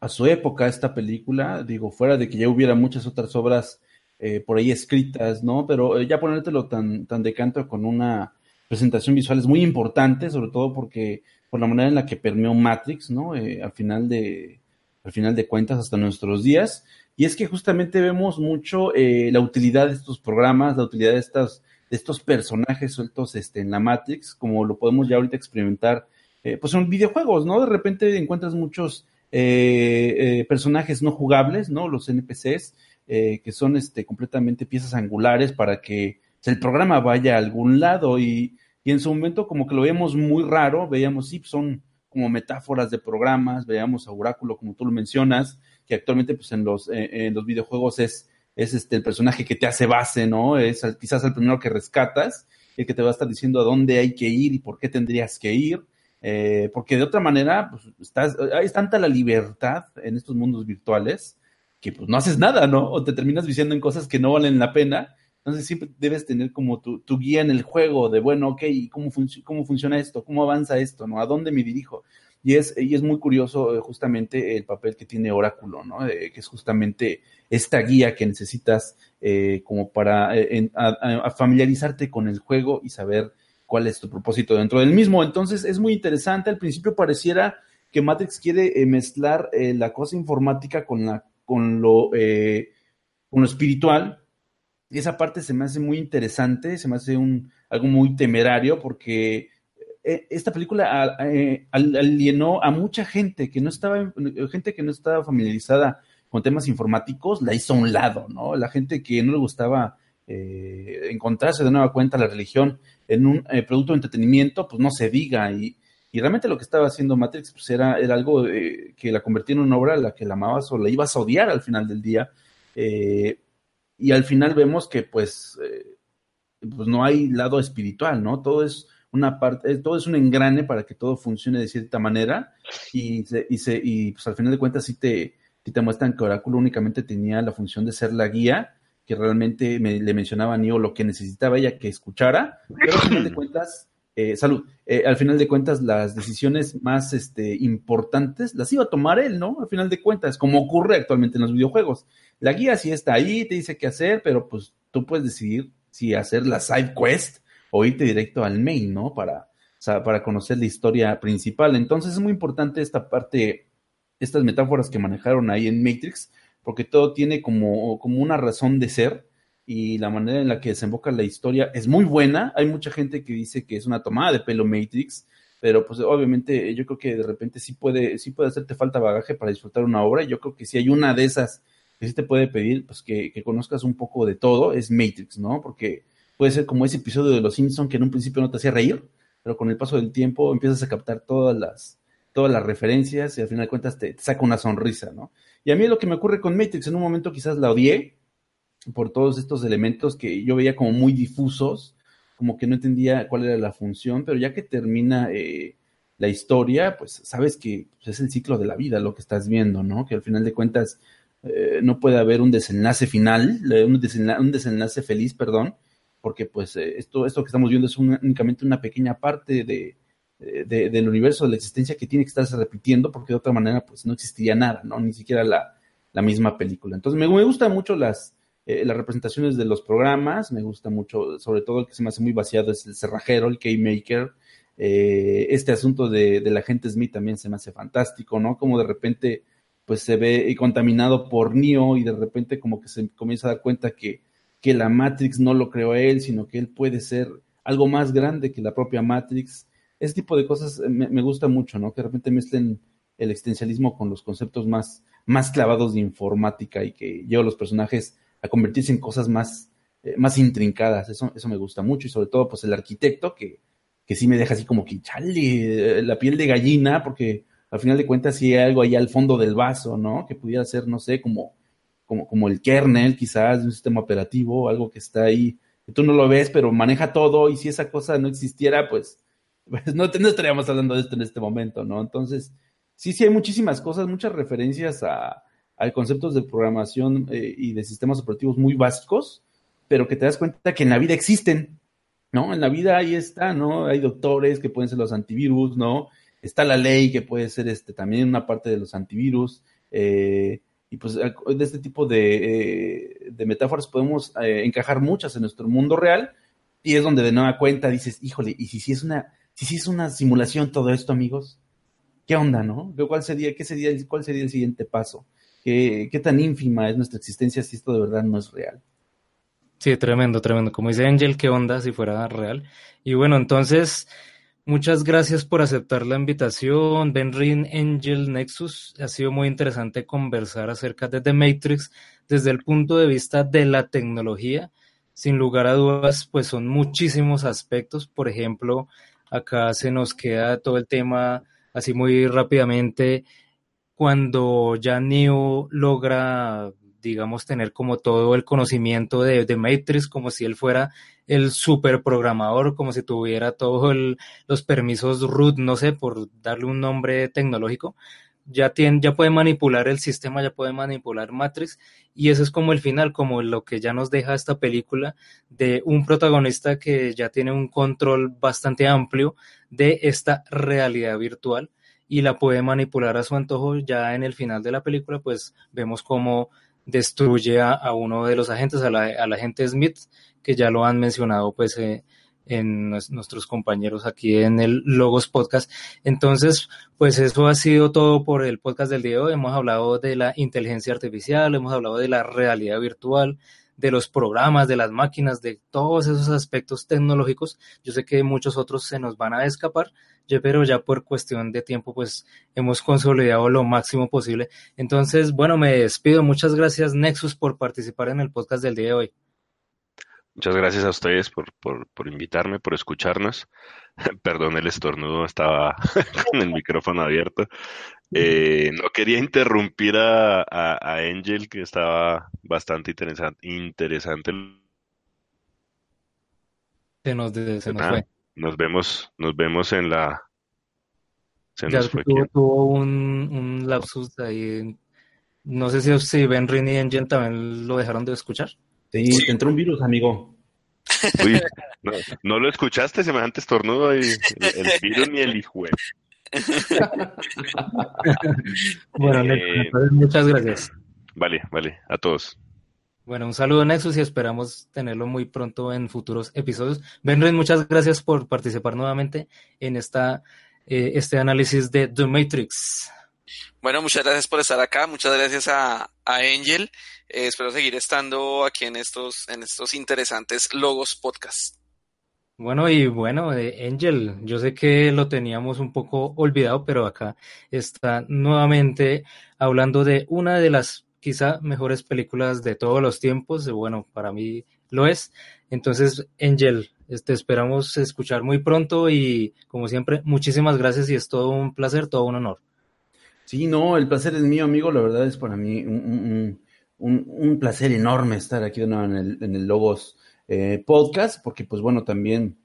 [SPEAKER 10] a su época esta película. Digo, fuera de que ya hubiera muchas otras obras eh, por ahí escritas, ¿no? Pero eh, ya ponértelo tan, tan de canto con una presentación visual es muy importante, sobre todo porque por la manera en la que permeó Matrix, ¿no? Eh, al final de al final de cuentas hasta nuestros días. Y es que justamente vemos mucho la utilidad de estos programas, la utilidad de estas de estos personajes sueltos este, en la Matrix, como lo podemos ya ahorita experimentar, pues en videojuegos, ¿no? De repente encuentras muchos eh, eh personajes no jugables, ¿no? Los NPCs, eh, que son este, completamente piezas angulares para que el programa vaya a algún lado y, y, en su momento como que lo veíamos muy raro, veíamos, sí, son como metáforas de programas, veíamos a Oráculo como tú lo mencionas, que actualmente pues en los, eh, en los videojuegos es, es este, el personaje que te hace base, ¿no? Es quizás el primero que rescatas, el que te va a estar diciendo a dónde hay que ir y por qué tendrías que ir. Eh, porque de otra manera, pues, estás, hay tanta la libertad en estos mundos virtuales que pues no haces nada, ¿no? O te terminas viciando en cosas que no valen la pena. Entonces siempre debes tener como tu, tu guía en el juego de, bueno, ok, ¿cómo, ¿cómo funciona esto? ¿Cómo avanza esto? ¿No? ¿A dónde me dirijo? Y es, y es muy curioso eh, justamente el papel que tiene Oráculo, ¿no? Eh, que es justamente esta guía que necesitas como para familiarizarte con el juego y saber cuál es tu propósito dentro del mismo. Entonces es muy interesante. Al principio pareciera que Matrix quiere eh, mezclar eh, la cosa informática con la con lo, eh, con lo espiritual. Esa parte se me hace muy interesante, se me hace un, algo muy temerario porque eh, esta película alienó a mucha gente que no estaba, gente que no estaba familiarizada con temas informáticos, la hizo a un lado, ¿no? La gente que no le gustaba eh, encontrarse de nueva cuenta la religión en un eh, producto de entretenimiento, pues no se diga. Y, y realmente lo que estaba haciendo Matrix pues era, era algo eh, que la convertía en una obra a la que la amabas o la ibas a odiar al final del día. Eh, y al final vemos que pues, pues no hay lado espiritual, ¿no? Todo es una parte, todo es un engrane para que todo funcione de cierta manera y, se, y, se, y pues al final de cuentas sí te, te muestran que Oráculo únicamente tenía la función de ser la guía que realmente me, le mencionaba a Neo lo que necesitaba ella que escuchara, pero al final de cuentas eh, salud. Eh, al final de cuentas, las decisiones más este, importantes las iba a tomar él, ¿no? Al final de cuentas, como ocurre actualmente en los videojuegos. La guía sí está ahí, te dice qué hacer, pero pues tú puedes decidir si hacer la side quest o irte directo al main, ¿no? Para, para conocer la historia principal. Entonces es muy importante esta parte, estas metáforas que manejaron ahí en Matrix, porque todo tiene como, como una razón de ser y la manera en la que desemboca la historia es muy buena. Hay mucha gente que dice que es una tomada de pelo Matrix, pero pues obviamente yo creo que de repente sí puede, sí puede hacerte falta bagaje para disfrutar una obra. Yo creo que si hay una de esas que sí te puede pedir, pues que, que conozcas un poco de todo, es Matrix, ¿no? Porque puede ser como ese episodio de Los Simpson que en un principio no te hacía reír, pero con el paso del tiempo empiezas a captar todas las, todas las referencias y al final de cuentas te, saca una sonrisa, ¿no? Y a mí lo que me ocurre con Matrix, en un momento quizás la odié, por todos estos elementos que yo veía como muy difusos, como que no entendía cuál era la función, pero ya que termina eh, la historia, pues sabes que pues, es el ciclo de la vida lo que estás viendo, ¿no? Que al final de cuentas eh, no puede haber un desenlace final, un desenlace, un desenlace feliz, perdón, porque pues eh, esto, esto que estamos viendo es únicamente una pequeña parte de, de, del universo, de la existencia que tiene que estarse repitiendo, porque de otra manera pues no existiría nada, ¿no? Ni siquiera la, la misma película. Entonces me, me gustan mucho las, eh, las representaciones de los programas, me gusta mucho, sobre todo el que se me hace muy vaciado es el cerrajero, el Keymaker. Eh, este asunto de, de, la gente Smith también se me hace fantástico, ¿no? Como de repente pues se ve contaminado por Neo y de repente como que se comienza a dar cuenta que que la Matrix no lo creó él, sino que él puede ser algo más grande que la propia Matrix. Ese tipo de cosas me, me gusta mucho, ¿no? Que de repente mezclen el existencialismo con los conceptos más, más clavados de informática y que lleva a los personajes a convertirse en cosas más, eh, más intrincadas. Eso, eso me gusta mucho y sobre todo pues el arquitecto que, que sí me deja así como que chale, la piel de gallina porque al final de cuentas sí hay algo ahí al fondo del vaso, ¿no? Que pudiera ser, no sé, como, como, como el kernel quizás de un sistema operativo, algo que está ahí, que tú no lo ves, pero maneja todo y si esa cosa no existiera, pues, pues no, no estaríamos hablando de esto en este momento, ¿no? Entonces, sí, sí hay muchísimas cosas, muchas referencias a, a conceptos de programación eh, y de sistemas operativos muy básicos, pero que te das cuenta que en la vida existen, ¿no? En la vida ahí está, ¿no? Hay doctores que pueden ser los antivirus, ¿no? Está la ley que puede ser este también una parte de los antivirus. Eh, y pues de este tipo de, eh, de metáforas podemos encajar muchas en nuestro mundo real y es donde de nueva cuenta dices, híjole, ¿y si, si es una, si, si es una simulación todo esto, amigos? ¿Qué onda, no? ¿Cuál sería, qué sería, cuál sería el siguiente paso? ¿Qué, ¿Qué tan ínfima es nuestra existencia si esto de verdad no es real?
[SPEAKER 9] Sí, tremendo, tremendo. Como dice Angel, qué onda si fuera real. Y bueno, entonces, muchas gracias por aceptar la invitación. Benrin, Angel, Nexus. Ha sido muy interesante conversar acerca de The Matrix desde el punto de vista de la tecnología. Sin lugar a dudas, pues son muchísimos aspectos. Por ejemplo, acá se nos queda todo el tema así muy rápidamente, cuando ya Neo logra, digamos, tener como todo el conocimiento de, de Matrix, como si él fuera el super programador, como si tuviera todos los permisos root, no sé, por darle un nombre tecnológico, ya, tiene, ya puede manipular el sistema, ya puede manipular Matrix, y eso es como el final, como lo que ya nos deja esta película de un protagonista que ya tiene un control bastante amplio de esta realidad virtual y la puede manipular a su antojo. Ya en el final de la película, pues vemos cómo destruye a, a uno de los agentes, a la, al agente Smith, que ya lo han mencionado, pues, eh, en nuestros compañeros aquí en el Logos Podcast. Entonces, pues eso ha sido todo por el podcast del día de hoy. Hemos hablado de la inteligencia artificial, hemos hablado de la realidad virtual, de los programas, de las máquinas, de todos esos aspectos tecnológicos. Yo sé que muchos otros se nos van a escapar, pero ya por cuestión de tiempo, pues hemos consolidado lo máximo posible. Entonces, bueno, me despido. Muchas gracias, Nexus, por participar en el podcast del día de hoy.
[SPEAKER 13] Muchas gracias a ustedes por, por, por invitarme, por escucharnos. Perdón el estornudo, estaba con el micrófono abierto. Eh, no quería interrumpir a, a, a, Angel, que estaba bastante interesante. interesante.
[SPEAKER 9] Se nos, se nos fue.
[SPEAKER 13] Nos vemos, nos vemos en la.
[SPEAKER 9] Se ya fue tuvo, tuvo un, un, lapsus ahí. No sé si, si Ben Rin y Angel también lo dejaron de escuchar.
[SPEAKER 10] Sí, sí. te entró un virus, amigo.
[SPEAKER 13] Uy, no, no, lo escuchaste, semejante estornudo y el, virus ni el hijo.
[SPEAKER 9] bueno, eh, muchas gracias.
[SPEAKER 13] Vale, vale, a todos.
[SPEAKER 9] Bueno, un saludo Nexus y esperamos tenerlo muy pronto en futuros episodios. Benrin, muchas gracias por participar nuevamente en esta, eh, este análisis de The Matrix.
[SPEAKER 8] Bueno, muchas gracias por estar acá, muchas gracias a, a Angel. Eh, espero seguir estando aquí en estos, en estos interesantes logos podcast.
[SPEAKER 9] Bueno, y bueno, eh, Angel, yo sé que lo teníamos un poco olvidado, pero acá está nuevamente hablando de una de las quizá mejores películas de todos los tiempos. Bueno, para mí lo es. Entonces, Angel, te esperamos escuchar muy pronto y como siempre, muchísimas gracias y es todo un placer, todo un honor.
[SPEAKER 10] Sí, no, el placer es mío, amigo. La verdad es para mí un, un, un, placer enorme estar aquí en el, en el Logos eh, podcast, porque pues bueno, también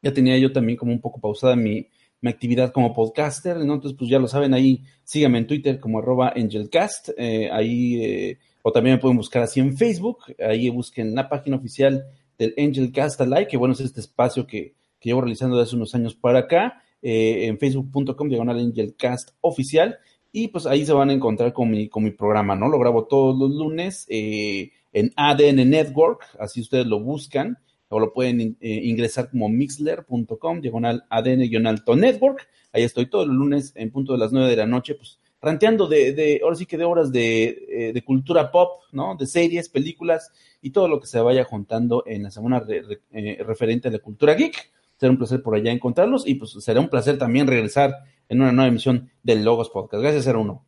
[SPEAKER 10] ya tenía yo también como un poco pausada mi, mi actividad como podcaster. Entonces pues ya lo saben, ahí síganme en Twitter como arroba angelcast, eh, ahí, eh, o también me pueden buscar así en Facebook, ahí busquen la página oficial del Angelcast Alike, que bueno, es este espacio que, que llevo realizando desde hace unos años para acá, eh, en facebook.com diagonal Angelcast oficial, y pues ahí se van a encontrar con mi, con mi programa, ¿no? Lo grabo todos los lunes, eh, en ADN Network, así ustedes lo buscan, o lo pueden eh, ingresar como mixler.com, diagonal ADN-alto network. Ahí estoy todos los lunes en punto de las 9 de la noche, pues ranteando de, de, ahora sí que de obras de, eh, de, cultura pop, ¿no? De series, películas y todo lo que se vaya juntando en la semana eh, referente a la cultura geek. Será un placer por allá encontrarlos y pues será un placer también regresar en una nueva emisión del Logos Podcast. Gracias, 01.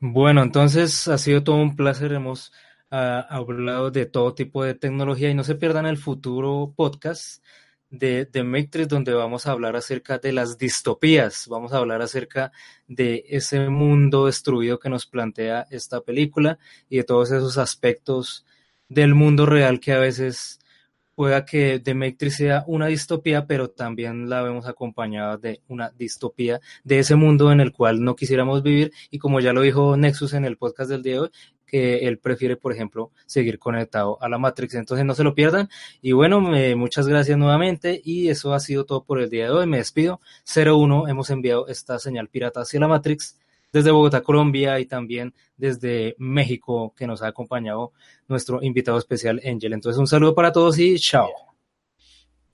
[SPEAKER 9] Bueno, entonces ha sido todo un placer. Hemos uh, hablado de todo tipo de tecnología y no se pierdan el futuro podcast de, de Matrix, donde vamos a hablar acerca de las distopías, vamos a hablar acerca de ese mundo destruido que nos plantea esta película y de todos esos aspectos del mundo real que a veces pueda que The Matrix sea una distopía, pero también la vemos acompañada de una distopía de ese mundo en el cual no quisiéramos vivir y como ya lo dijo Nexus en el podcast del día de hoy, que él prefiere, por ejemplo, seguir conectado a la Matrix. Entonces no se lo pierdan. Y bueno, me, muchas gracias nuevamente y eso ha sido todo por el día de hoy. Me despido. 01, hemos enviado esta señal pirata hacia la Matrix desde Bogotá, Colombia y también desde México que nos ha acompañado nuestro invitado especial Angel. Entonces un saludo para todos y chao.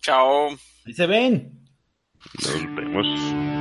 [SPEAKER 8] Chao.
[SPEAKER 10] Ahí se ven.
[SPEAKER 13] Nos vemos.